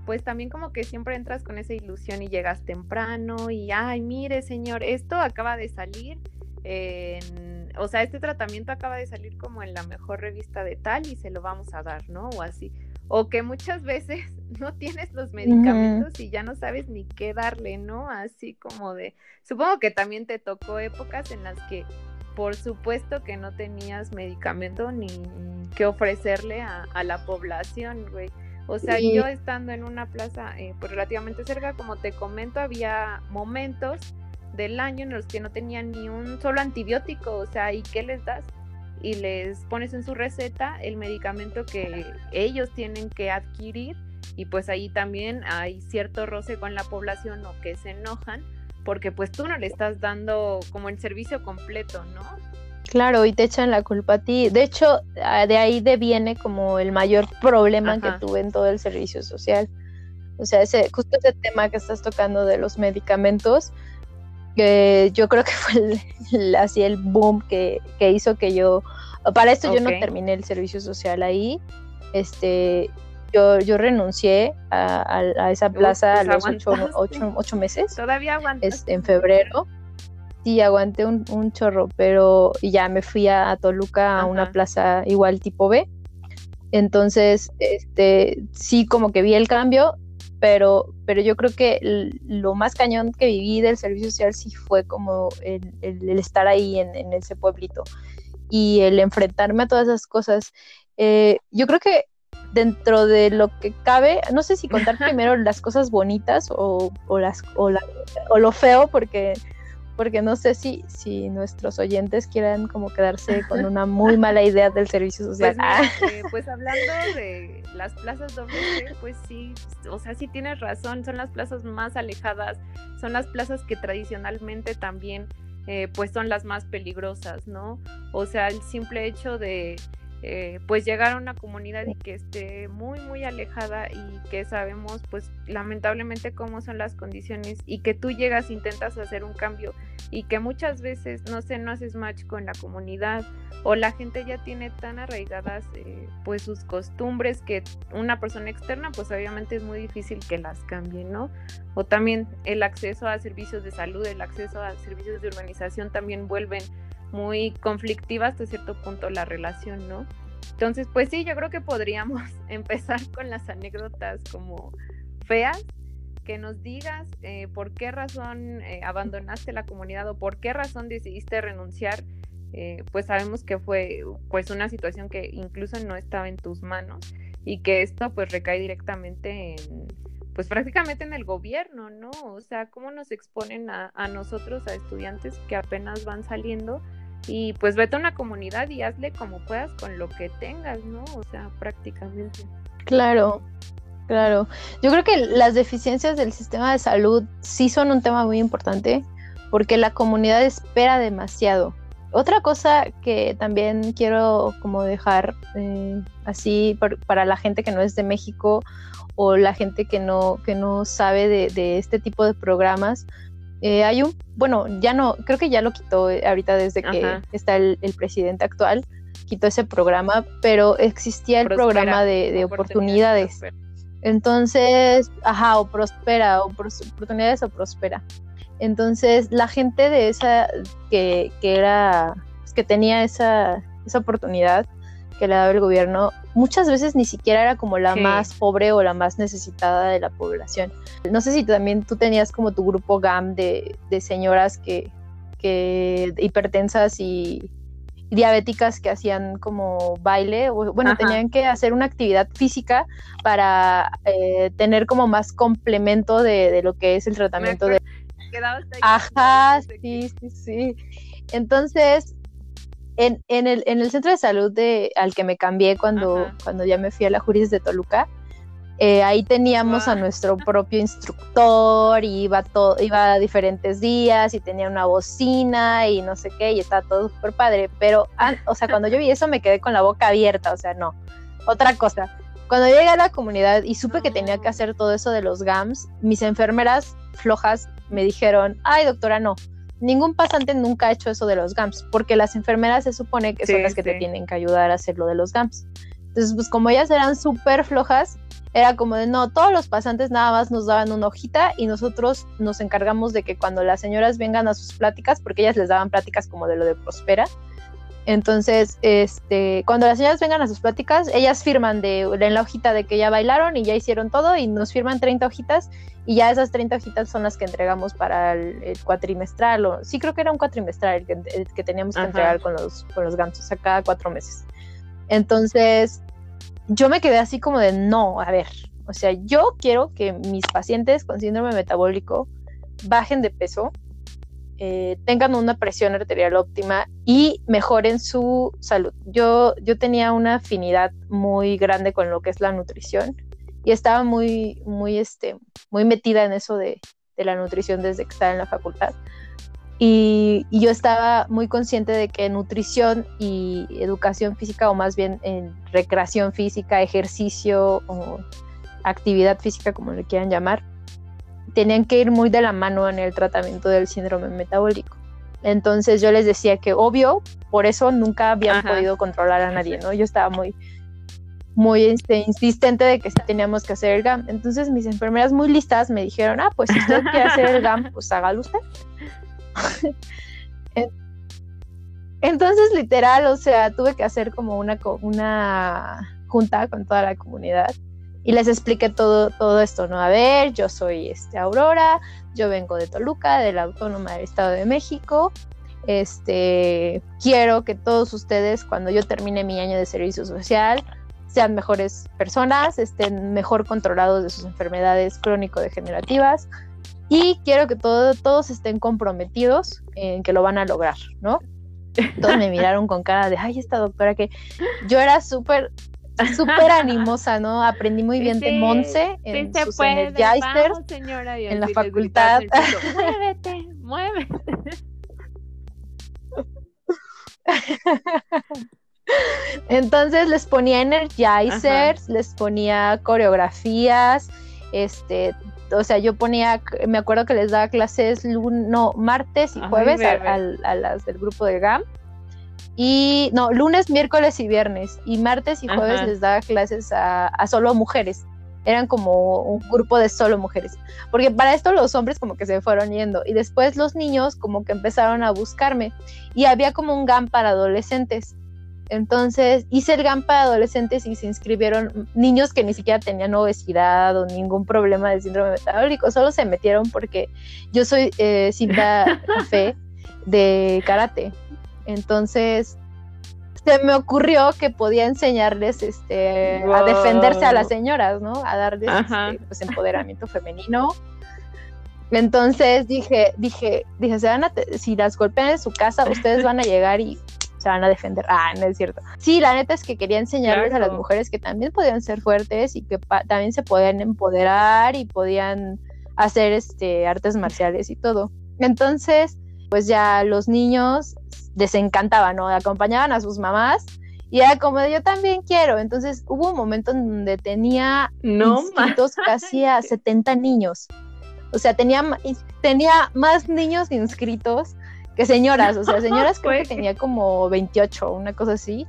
pues también como que siempre entras con esa ilusión y llegas temprano y, ay, mire señor, esto acaba de salir, en, o sea, este tratamiento acaba de salir como en la mejor revista de tal y se lo vamos a dar, ¿no? O así o que muchas veces no tienes los medicamentos y ya no sabes ni qué darle, ¿no? Así como de, supongo que también te tocó épocas en las que por supuesto que no tenías medicamento ni que ofrecerle a, la población, güey. O sea, yo estando en una plaza eh, pues relativamente cerca, como te comento, había momentos del año en los que no tenían ni un solo antibiótico, o sea, ¿y qué les das? Y les pones en su receta el medicamento que ellos tienen que adquirir y pues ahí también hay cierto roce con la población o que se enojan porque pues tú no le estás dando como el servicio completo, ¿no? Claro, y te echan la culpa a ti. De hecho, ah, de ahí deviene como el mayor problema que tuve en todo el servicio social. O sea, ese, justo ese tema que estás tocando de los medicamentos, que yo creo que fue así el boom que, hizo que yo, para esto yo no terminé el servicio social ahí, este, yo, yo renuncié a, esa plaza pues a los ocho, meses. Todavía aguanté. Este, en febrero. Sí, aguanté un, chorro, pero ya me fui a, Toluca a una plaza igual tipo B. Entonces, este, sí, como que vi el cambio pero, pero yo creo que lo más cañón que viví del servicio social sí fue como el, estar ahí en, ese pueblito y el enfrentarme a todas esas cosas. Eh, yo creo que dentro de lo que cabe, no sé si contar primero las cosas bonitas o, las, o, o lo feo, porque porque no sé si, si nuestros oyentes quieran como quedarse con una muy mala idea del servicio pues social. Pues, pues hablando de las plazas doble pues sí, o sea, sí tienes razón, son las plazas más alejadas, son las plazas que tradicionalmente también eh, pues son las más peligrosas, ¿no? O sea, el simple hecho de eh, pues llegar a una comunidad y que esté muy muy alejada y que sabemos pues lamentablemente cómo son las condiciones y que tú llegas intentas hacer un cambio y que muchas veces no sé no haces match con la comunidad o la gente ya tiene tan arraigadas eh, pues sus costumbres que una persona externa pues obviamente es muy difícil que las cambie no o también el acceso a servicios de salud el acceso a servicios de urbanización también vuelven muy conflictiva hasta cierto punto la relación, ¿no? Entonces, pues sí, yo creo que podríamos empezar con las anécdotas como feas, que nos digas eh, por qué razón eh, abandonaste la comunidad o por qué razón decidiste renunciar. Eh, pues sabemos que fue pues una situación que incluso no estaba en tus manos y que esto pues recae directamente en pues prácticamente en el gobierno, ¿no? O sea, cómo nos exponen a, a nosotros, a estudiantes que apenas van saliendo y pues vete a una comunidad y hazle como puedas con lo que tengas, ¿no? O sea, prácticamente. Claro, claro. Yo creo que las deficiencias del sistema de salud sí son un tema muy importante porque la comunidad espera demasiado. Otra cosa que también quiero como dejar eh, así para la gente que no es de México o la gente que no, que no sabe de, de este tipo de programas, eh, hay un, bueno, ya no, creo que ya lo quitó eh, ahorita desde que está el, presidente actual, quitó ese programa, pero existía el programa de, oportunidades. Entonces, ajá, o prospera, o oportunidades o prospera. Entonces, la gente de esa, que, que era, pues, que tenía esa, esa oportunidad, que le daba el gobierno, muchas veces ni siquiera era como la más pobre o la más necesitada de la población. No sé si también tú tenías como tu grupo GAM de, señoras que, que hipertensas y diabéticas que hacían como baile, o bueno, tenían que hacer una actividad física para eh, tener como más complemento de, lo que es el tratamiento de... Ajá, sí, sí, sí. Entonces, en, en, el, en el centro de salud de, al que me cambié cuando, cuando ya me fui a la Juris de Toluca, eh, ahí teníamos a nuestro propio instructor y iba, todo, iba a diferentes días y tenía una bocina y no sé qué y estaba todo súper padre. Pero, ah, o sea, cuando yo vi eso me quedé con la boca abierta, o sea, no. Otra cosa, cuando llegué a la comunidad y supe que tenía que hacer todo eso de los GAMS, mis enfermeras flojas me dijeron, ay doctora, no, ningún pasante nunca ha hecho eso de los GAMS, porque las enfermeras se supone que son las que te tienen que ayudar a hacer lo de los GAMS. Entonces, pues como ellas eran súper flojas, era como de no, todos los pasantes nada más nos daban una hojita y nosotros nos encargamos de que cuando las señoras vengan a sus pláticas, porque ellas les daban pláticas como de lo de Prospera, entonces, este, cuando las señoras vengan a sus pláticas, ellas firman de, en la hojita de que ya bailaron y ya hicieron todo y nos firman 30 hojitas y ya esas 30 hojitas son las que entregamos para el, cuatrimestral. O, sí, creo que era un cuatrimestral el que, teníamos que entregar con los, con los gansos, a cada cuatro meses. Entonces, yo me quedé así como de, no, a ver, o sea, yo quiero que mis pacientes con síndrome metabólico bajen de peso eh, tengan una presión arterial óptima y mejoren su salud. Yo, yo tenía una afinidad muy grande con lo que es la nutrición y estaba muy, muy, este, muy metida en eso de, la nutrición desde que estaba en la facultad. Y, yo estaba muy consciente de que nutrición y educación física, o más bien en recreación física, ejercicio o actividad física, como le quieran llamar, tenían que ir muy de la mano en el tratamiento del síndrome metabólico. Entonces yo les decía que obvio, por eso nunca habían podido controlar a nadie, ¿no? Yo estaba muy, muy este, insistente de que teníamos que hacer el GAM. Entonces mis enfermeras muy listas me dijeron, ah, pues si usted quiere hacer el GAM, pues hágalo usted. Entonces, literal, o sea, tuve que hacer como una, una junta con toda la comunidad Y les expliqué todo, todo esto, ¿no? A ver, yo soy este, Aurora, yo vengo de Toluca, de la Autónoma del Estado de México. Este, quiero que todos ustedes, cuando yo termine mi año de servicio social, sean mejores personas, estén mejor controlados de sus enfermedades crónico-degenerativas y quiero que todos estén comprometidos en que lo van a lograr, ¿no? Todos me miraron con cara de, ay, esta doctora que yo era súper, súper animosa, ¿no? Aprendí muy bien de Monse en sí sus Energizers, señora, en la facultad. muévete, muévete. Entonces les ponía energizers, les ponía coreografías, este, o sea, yo ponía, me acuerdo que les daba clases lun- no, martes y jueves a, a las del grupo de GAM. Y no, lunes, miércoles y viernes. Y martes y jueves Ajá. les daba clases a, a solo mujeres. Eran como un grupo de solo mujeres. Porque para esto los hombres como que se fueron yendo. Y después los niños como que empezaron a buscarme. Y había como un GAM para adolescentes. Entonces hice el GAM para adolescentes y se inscribieron niños que ni siquiera tenían obesidad o ningún problema de síndrome metabólico, solo se metieron porque yo soy eh, cinta café de karate. Entonces se me ocurrió que podía enseñarles este, a defenderse a las señoras, ¿no? A darles este, pues, empoderamiento femenino. Entonces dije, dije, dije, se van a si las golpean en su casa, ustedes van a llegar y se van a defender. Ah, no es cierto. Sí, la neta es que quería enseñarles a las mujeres que también podían ser fuertes y que también se podían empoderar y podían hacer este artes marciales y todo. Entonces, pues ya los niños les encantaba, ¿no? Acompañaban a sus mamás y era como yo también quiero. Entonces hubo un momento en donde tenía No, inscritos casi a 70 niños. O sea, tenía, tenía más niños inscritos que señoras. O sea, señoras creo que tenía como 28, una cosa así.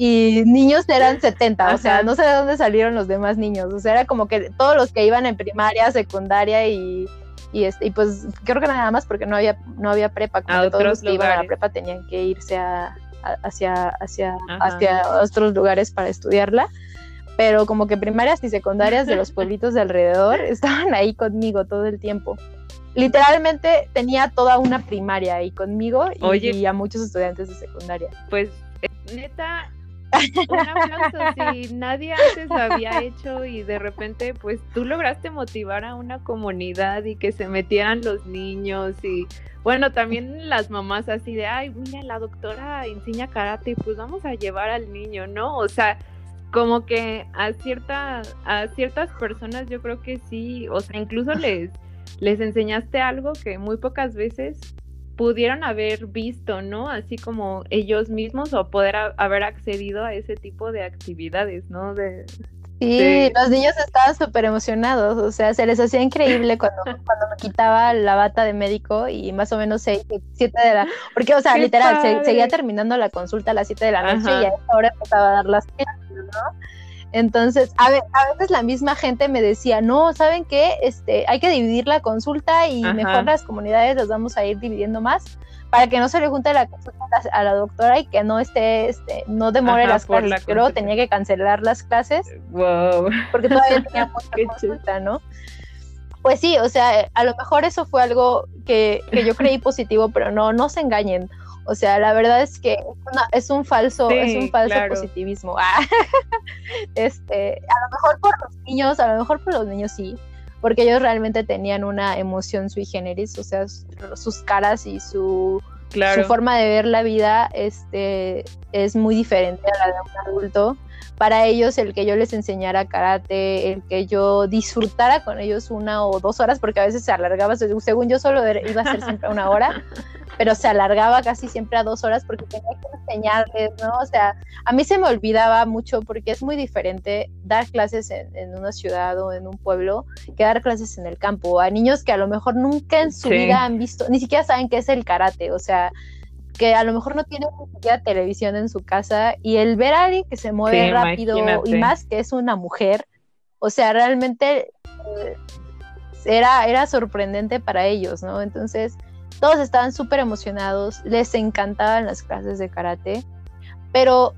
Y niños eran 70, o sea, no sé de dónde salieron los demás niños. O sea, era como que todos los que iban en primaria, secundaria y, y, este, y pues creo que nada más porque no había, no había prepa. Como que todos los que iban a la prepa tenían que irse a, a- hacia, hacia, Ajá. hacia otros lugares para estudiarla pero como que primarias y secundarias de los pueblitos de alrededor estaban ahí conmigo todo el tiempo. Literalmente tenía toda una primaria ahí conmigo y, Oye. y a muchos estudiantes de secundaria. Pues eh, neta, un aplauso si nadie antes lo había hecho y de repente pues tú lograste motivar a una comunidad y que se metieran los niños y bueno, también las mamás así de, ay, mira, la doctora enseña karate, pues vamos a llevar al niño, ¿no? O sea, como que a cierta, a ciertas personas yo creo que sí, o sea, incluso les, les enseñaste algo que muy pocas veces pudieron haber visto, ¿no? Así como ellos mismos o poder a- haber accedido a ese tipo de actividades, ¿no? De, Sí, los niños estaban súper emocionados, o sea, se les hacía increíble cuando, cuando me quitaba la bata de médico y más o menos seis, siete de la... Porque, o sea, ¡Qué literal, se- seguía terminando la consulta a las 7 de la noche Ajá. y a esa hora empezaba a dar las clases, ¿no? Entonces, a, ve- a veces la misma gente me decía, no, ¿saben qué? Este, hay que dividir la consulta y Ajá. mejor las comunidades las vamos a ir dividiendo más para que no se le junte la consulta a la, doctora y que no esté, este, no demore Ajá, las clases. la consulta. tenía que cancelar las clases wow. porque todavía tenía mucha consulta, ¿no? Pues sí, o sea, a lo mejor eso fue algo que, que yo creí positivo, pero no, no se engañen. O sea, la verdad es que es, una- es un falso, Sí, es un falso claro. positivismo. Ah, este, a lo mejor por los niños, a lo mejor por los niños sí, porque ellos realmente tenían una emoción sui generis, o sea, sus caras y su, Claro. su forma de ver la vida este, es muy diferente a la de un adulto. Para ellos, el que yo les enseñara karate, el que yo disfrutara con ellos una o dos horas, porque a veces se alargaba, se- según yo solo iba a ser siempre una hora, pero se alargaba casi siempre a dos horas porque tenía que enseñarles, ¿no? O sea, a mí se me olvidaba mucho porque es muy diferente dar clases en, en una ciudad o en un pueblo que dar clases en el campo. A niños que a lo mejor nunca en su Sí. vida han visto, ni siquiera saben qué es el karate, o sea, que a lo mejor no tienen ni siquiera televisión en su casa y el ver a alguien que se mueve Sí, rápido y más que es una mujer, o sea, realmente eh, era, era sorprendente para ellos, ¿no? Entonces, todos estaban súper emocionados, les encantaban las clases de karate, pero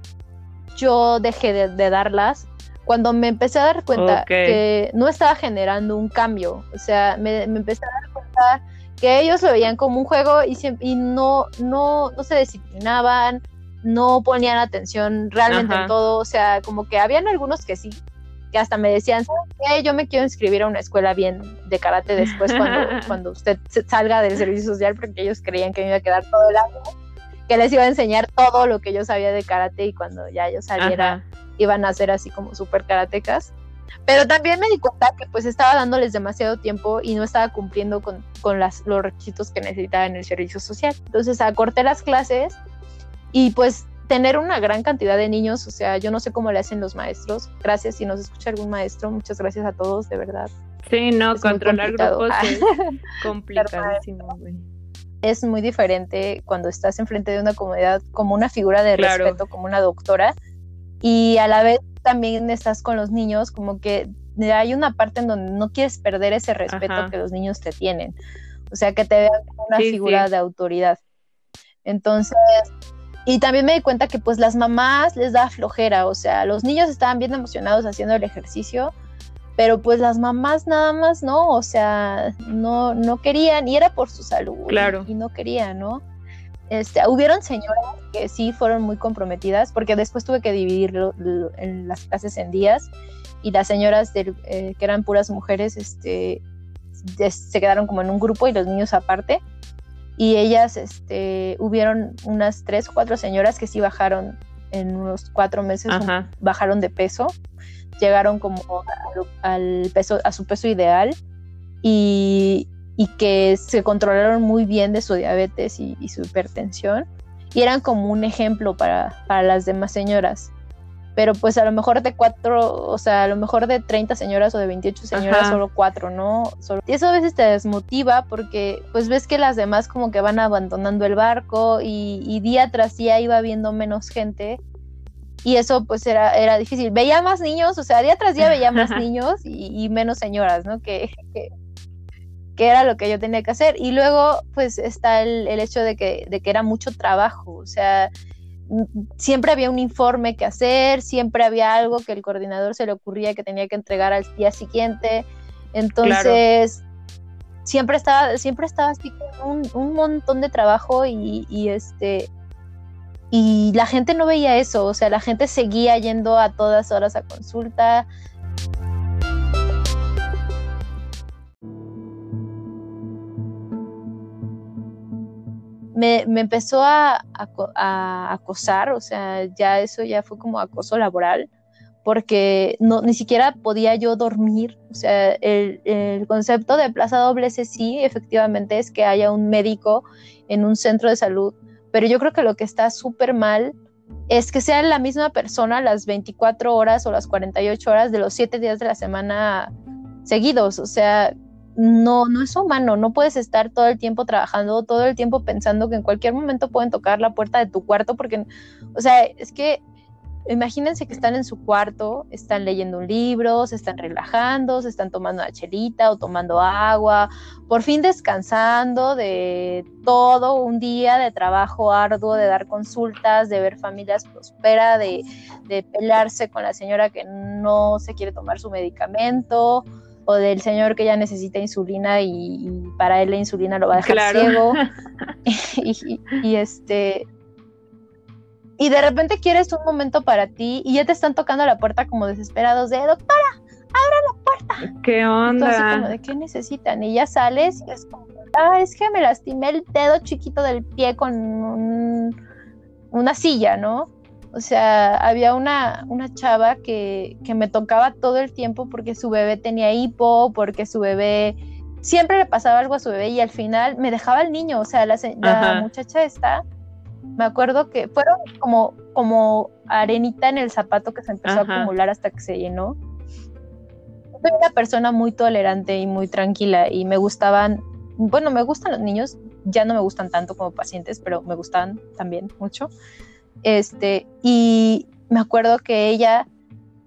yo dejé de, de darlas cuando me empecé a dar cuenta que no estaba generando un cambio, o sea, me, empecé a dar cuenta que ellos lo veían como un juego y, y no, no, no se disciplinaban, no ponían atención realmente en todo, o sea, como que habían algunos que sí, que hasta me decían, yo me quiero inscribir a una escuela bien de karate después cuando, cuando usted salga del servicio social, porque ellos creían que me iba a quedar todo el año, que les iba a enseñar todo lo que yo sabía de karate y cuando ya yo saliera iban a ser así como súper karatecas. Pero también me di cuenta que pues estaba dándoles demasiado tiempo y no estaba cumpliendo con, con las, los requisitos que necesitaba en el servicio social. Entonces acorté las clases y pues tener una gran cantidad de niños, o sea, yo no sé cómo le hacen los maestros. Gracias si nos escucha algún maestro, muchas gracias a todos, de verdad. Sí, no, controlar grupos es complicadísimo, Es muy diferente cuando estás enfrente de una comunidad como una figura de respeto, como una doctora, y a la vez también estás con los niños, como que hay una parte en donde no quieres perder ese respeto que los niños te tienen. O sea, que te vean como una figura de autoridad. Entonces, y también me di cuenta que pues las mamás les da flojera, o sea, los niños estaban bien emocionados haciendo el ejercicio, pero pues las mamás nada más no, o sea, no, no querían y era por su salud claro. y no querían, ¿no? Este, hubieron señoras que sí fueron muy comprometidas, porque después tuve que dividir en las clases en días y las señoras eh, que eran puras mujeres este, se quedaron como en un grupo y los niños aparte y ellas, este, hubieron unas tres, cuatro señoras que sí bajaron en unos cuatro meses, bajaron de peso, llegaron como al, peso, a su peso ideal y, que se controlaron muy bien de su diabetes y, y, su hipertensión y eran como un ejemplo para, para las demás señoras pero pues a lo mejor de cuatro, o sea, a lo mejor de 30 señoras o de 28 señoras, solo cuatro, ¿no? Solo... Y eso a veces te desmotiva porque pues ves que las demás como que van abandonando el barco y, día tras día iba viendo menos gente y eso pues era, era difícil. Veía más niños, o sea, día tras día veía más niños y, menos señoras, ¿no? Que, que, era lo que yo tenía que hacer. Y luego pues está el, el hecho de que, de que era mucho trabajo, o sea siempre había un informe que hacer, siempre había algo que el coordinador se le ocurría que tenía que entregar al día siguiente. Entonces, siempre estaba, siempre estaba así con un, montón de trabajo y, y, este y la gente no veía eso, o sea, la gente seguía yendo a todas horas a consulta, me, empezó a, acosar, o sea, ya eso ya fue como acoso laboral, porque no, ni siquiera podía yo dormir. O sea, el, concepto de plaza doble sí, efectivamente, es que haya un médico en un centro de salud, pero yo creo que lo que está súper mal es que sea la misma persona las 24 horas o las 48 horas de los 7 días de la semana seguidos. O sea, no, no es humano, no puedes estar todo el tiempo trabajando, todo el tiempo pensando que en cualquier momento pueden tocar la puerta de tu cuarto, porque, o sea, es que imagínense que están en su cuarto, están leyendo un libro, se están relajando, se están tomando una chelita o tomando agua, por fin descansando de todo un día de trabajo arduo, de dar consultas, de ver familias prospera, de, de pelearse con la señora que no se quiere tomar su medicamento o del señor que ya necesita insulina y, para él la insulina lo va a dejar ciego. y, este y de repente quieres un momento para ti y ya te están tocando la puerta como desesperados de doctora, abra la puerta. ¿Qué onda? como de qué necesitan y ya sales y es como, ah, es que me lastimé el dedo chiquito del pie con una silla, ¿no? O sea, había una, una chava que, me tocaba todo el tiempo porque su bebé tenía hipo, porque su bebé siempre le pasaba algo a su bebé y al final me dejaba el niño. O sea, la, muchacha esta, me acuerdo que fueron como, como arenita en el zapato que se empezó a acumular hasta que se llenó. Soy una persona muy tolerante y muy tranquila y me gustaban, bueno, me gustan los niños, ya no me gustan tanto como pacientes, pero me gustan también mucho. Este, y me acuerdo que ella,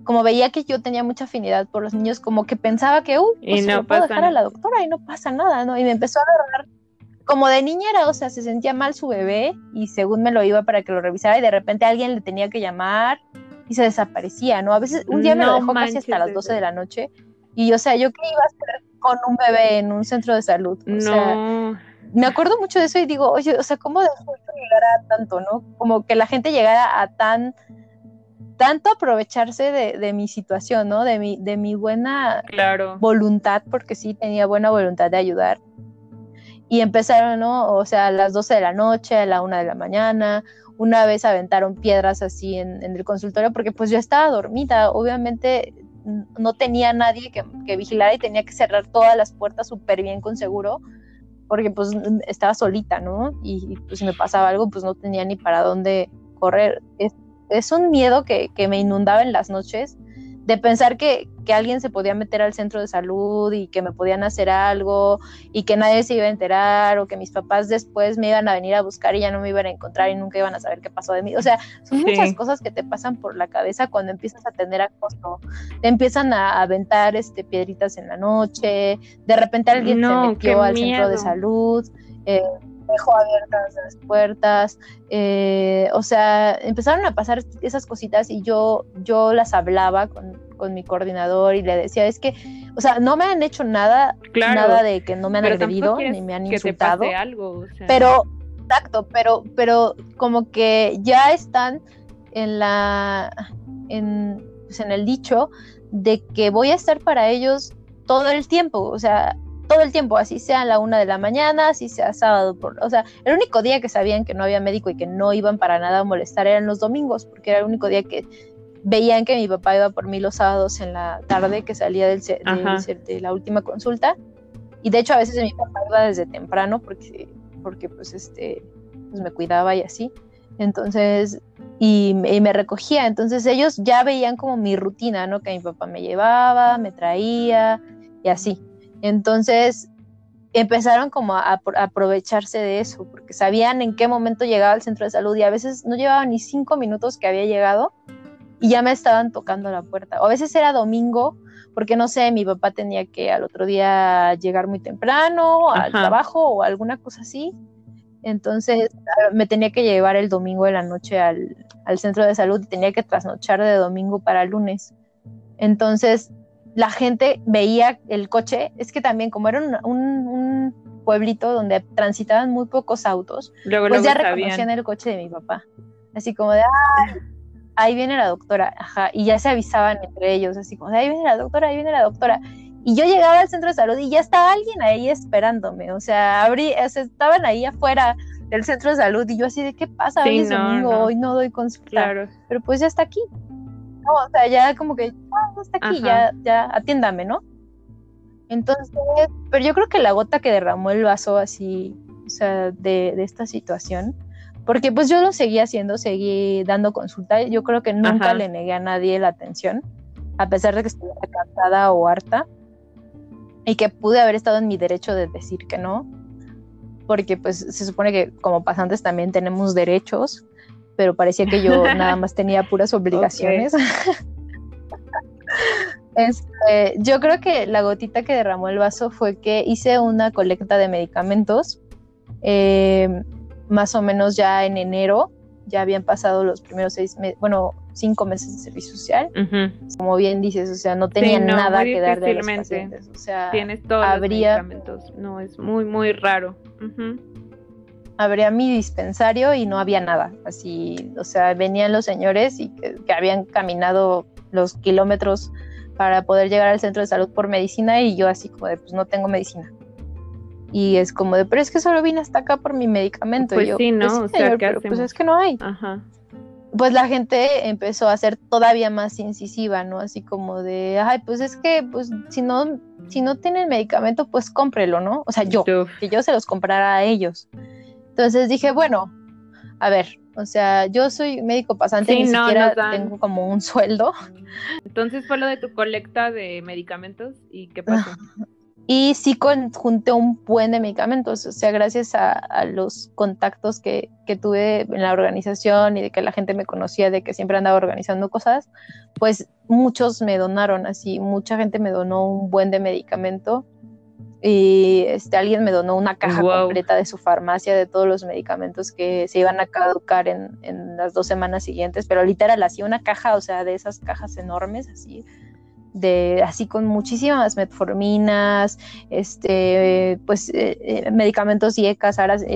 como veía que yo tenía mucha afinidad por los niños, como que pensaba que, uy, pues no puedo dejar a la doctora y no pasa nada, ¿no? Y me empezó a agarrar como de niñera, o sea, se sentía mal su bebé y según me lo iba para que lo revisara y de repente alguien le tenía que llamar y se desaparecía, ¿no? A veces un día me lo No dejó casi hasta las manches 12 de la noche y, o sea, yo qué iba a hacer con un bebé en un centro de salud. O sea, No, me acuerdo mucho de eso y digo, oye, o sea, ¿cómo dejó esto llegar a tanto, no? Como que la gente llegara a tan, tanto aprovecharse de, de mi situación, ¿no? De mi, de mi buena claro. voluntad, porque sí tenía buena voluntad de ayudar. Y empezaron, ¿no? O sea, a las 12 de la noche, a la 1 de la mañana. Una vez aventaron piedras así en, en el consultorio porque pues yo estaba dormida. Obviamente no tenía nadie que, que vigilara y tenía que cerrar todas las puertas súper bien con seguro porque pues estaba solita, ¿no? Y, y, pues si me pasaba algo pues no tenía ni para dónde correr. Es, es un miedo que, que me inundaba en las noches de pensar que, que alguien se podía meter al centro de salud y que me podían hacer algo y que nadie se iba a enterar o que mis papás después me iban a venir a buscar y ya no me iban a encontrar y nunca iban a saber qué pasó de mí. O sea, son Sí. muchas cosas que te pasan por la cabeza cuando empiezas a tener acoso. Te empiezan a aventar este, piedritas en la noche, de repente alguien No, se metió al centro de salud. eh, dejó abiertas las puertas, eh, o sea, empezaron a pasar esas cositas y yo, yo las hablaba con, con mi coordinador y le decía, es que, o sea, no me han hecho nada, Claro. nada de que no me han agredido ni me han que te insultado, pase algo, o sea. pero, exacto, pero, pero como que ya están en la, en, pues, en el dicho de que voy a estar para ellos todo el tiempo, o sea, todo el tiempo, así sea a la una de la mañana, así sea sábado, por, o sea, el único día que sabían que no había médico y que no iban para nada a molestar eran los domingos, porque era el único día que veían que mi papá iba por mí los sábados en la tarde, que salía del, ce- de la última consulta, y de hecho a veces mi papá iba desde temprano, porque, porque pues este, pues me cuidaba y así, entonces, y, y me recogía, entonces ellos ya veían como mi rutina, ¿no? Que mi papá me llevaba, me traía y así. Entonces empezaron como a, apro- a aprovecharse de eso, porque sabían en qué momento llegaba al centro de salud y a veces no llevaba ni cinco minutos que había llegado y ya me estaban tocando la puerta. O a veces era domingo, porque no sé, mi papá tenía que al otro día llegar muy temprano al Ajá. trabajo o alguna cosa así. Entonces ah, me tenía que llevar el domingo de la noche al, al centro de salud y tenía que trasnochar de domingo para lunes. Entonces la gente veía el coche, es que también como era un, un- un pueblito donde transitaban muy pocos autos, luego, pues luego ya reconocían el coche de mi papá. Así como de, "Ay, ahí viene la doctora, ajá, y ya se avisaban entre ellos, así como de, ahí viene la doctora, ahí viene la doctora. Y yo llegaba al centro de salud y ya estaba alguien ahí esperándome, o sea, abrí, o sea, estaban ahí afuera del centro de salud y yo así de, ¿qué pasa? Sí, Hoy es no, domingo, no. hoy no doy consulta, Claro. pero pues ya está aquí. No, o sea, ya como que, ah, está aquí, ya, ya, atiéndame, ¿no? Entonces, pero yo creo que la gota que derramó el vaso así, o sea, de, de esta situación, porque pues yo lo seguí haciendo, seguí dando consulta, yo creo que nunca Ajá. le negué a nadie la atención, a pesar de que estuviera cansada o harta, y que pude haber estado en mi derecho de decir que no, porque pues se supone que como pasantes también tenemos derechos, pero parecía que yo nada más tenía puras obligaciones. Este, yo creo que la gotita que derramó el vaso fue que hice una colecta de medicamentos, eh, más o menos ya en enero, ya habían pasado los primeros seis meses, bueno, cinco meses de servicio social, como bien dices, o sea, no tenía no, nada que dar de los pacientes, o sea, Tienes todos habría- los medicamentos. No, es muy, muy raro. Ujú. Abría mi dispensario y no había nada, así, o sea, venían los señores y que, que habían caminado los kilómetros para poder llegar al centro de salud por medicina y yo así como de, pues no tengo medicina. Y es como de, pero es que solo vine hasta acá por mi medicamento. Pues y yo, sí, ¿no? "Pues O sea, señor, ¿qué pero pues es que no hay. Ajá. Pues la gente empezó a ser todavía más incisiva, ¿no? Así como de, ay, pues es que, pues si no, si no tienen medicamento, pues cómprelo, ¿no? O sea, yo Uf. que yo se los comprara a ellos. Entonces dije, bueno, a ver, o sea, yo soy médico pasante, Sí, ni no, siquiera dan. tengo como un sueldo. Entonces fue lo de tu colecta de medicamentos y qué pasó. Y sí con- junté un buen de medicamentos, o sea, gracias a, a los contactos que, que tuve en la organización y de que la gente me conocía, de que siempre andaba organizando cosas, pues muchos me donaron, así, mucha gente me donó un buen de medicamento. Y este, alguien me donó una caja completa de su farmacia de todos los medicamentos que se iban a caducar en, en, las dos semanas siguientes, pero literal, así una caja, o sea, de esas cajas enormes, así, de, así con muchísimas metforminas, este, pues, eh, eh, medicamentos y eh,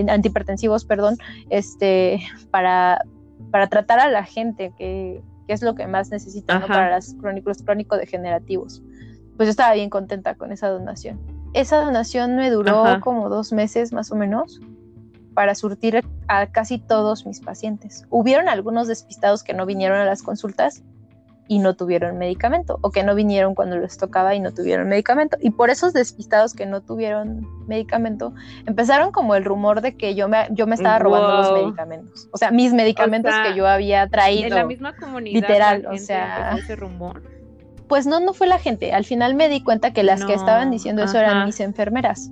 antihipertensivos, perdón, este, para, para tratar a la gente, que, que es lo que más necesita para los crónicos, crónicos degenerativos. Pues yo estaba bien contenta con esa donación esa donación me duró como dos meses más o menos para surtir a casi todos mis pacientes. Hubieron algunos despistados que no vinieron a las consultas y no tuvieron medicamento, o que no vinieron cuando les tocaba y no tuvieron medicamento. Y por esos despistados que no tuvieron medicamento, empezaron como el rumor de que yo me, yo me estaba robando los medicamentos. O sea, mis medicamentos que yo había traído. En la misma comunidad. Literal, o sea. Ese rumor pues no, no fue la gente. Al final me di cuenta que las que estaban diciendo eso eran mis enfermeras.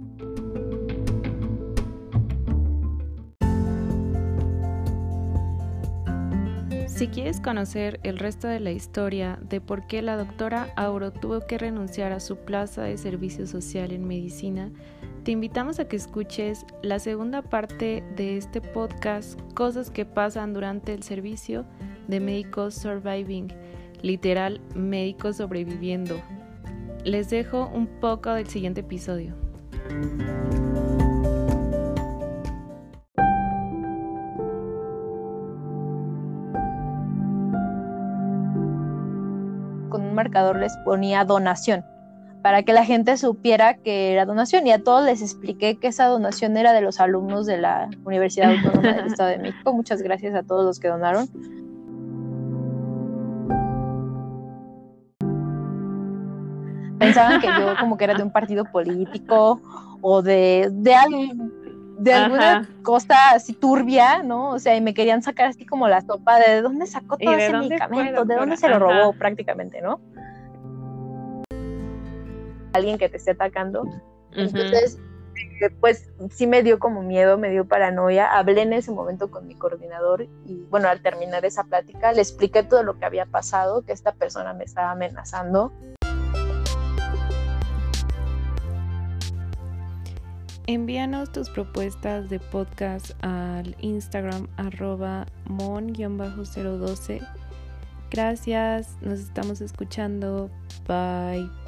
Si quieres conocer el resto de la historia de por qué la doctora Auro tuvo que renunciar a su plaza de servicio social en medicina, te invitamos a que escuches la segunda parte de este podcast, Cosas que pasan durante el servicio de Médicos Surviving literal médicos sobreviviendo. Les dejo un poco del siguiente episodio. Con un marcador les ponía donación para que la gente supiera que era donación y a todos les expliqué que esa donación era de los alumnos de la Universidad Autónoma del Estado de México. Muchas gracias a todos los que donaron. Pensaban que yo como que era de un partido político o de, de, de alguna cosa así turbia, ¿no? O sea, y me querían sacar así como la sopa de, dónde sacó todo ese medicamento, de dónde se lo robó prácticamente, ¿no? Alguien que te esté atacando. Entonces, eh, pues sí me dio como miedo, me dio paranoia. Hablé en ese momento con mi coordinador y bueno, al terminar esa plática le expliqué todo lo que había pasado, que esta persona me estaba amenazando. Envíanos tus propuestas de podcast al Instagram arroba mon-012. Gracias, nos estamos escuchando. Bye.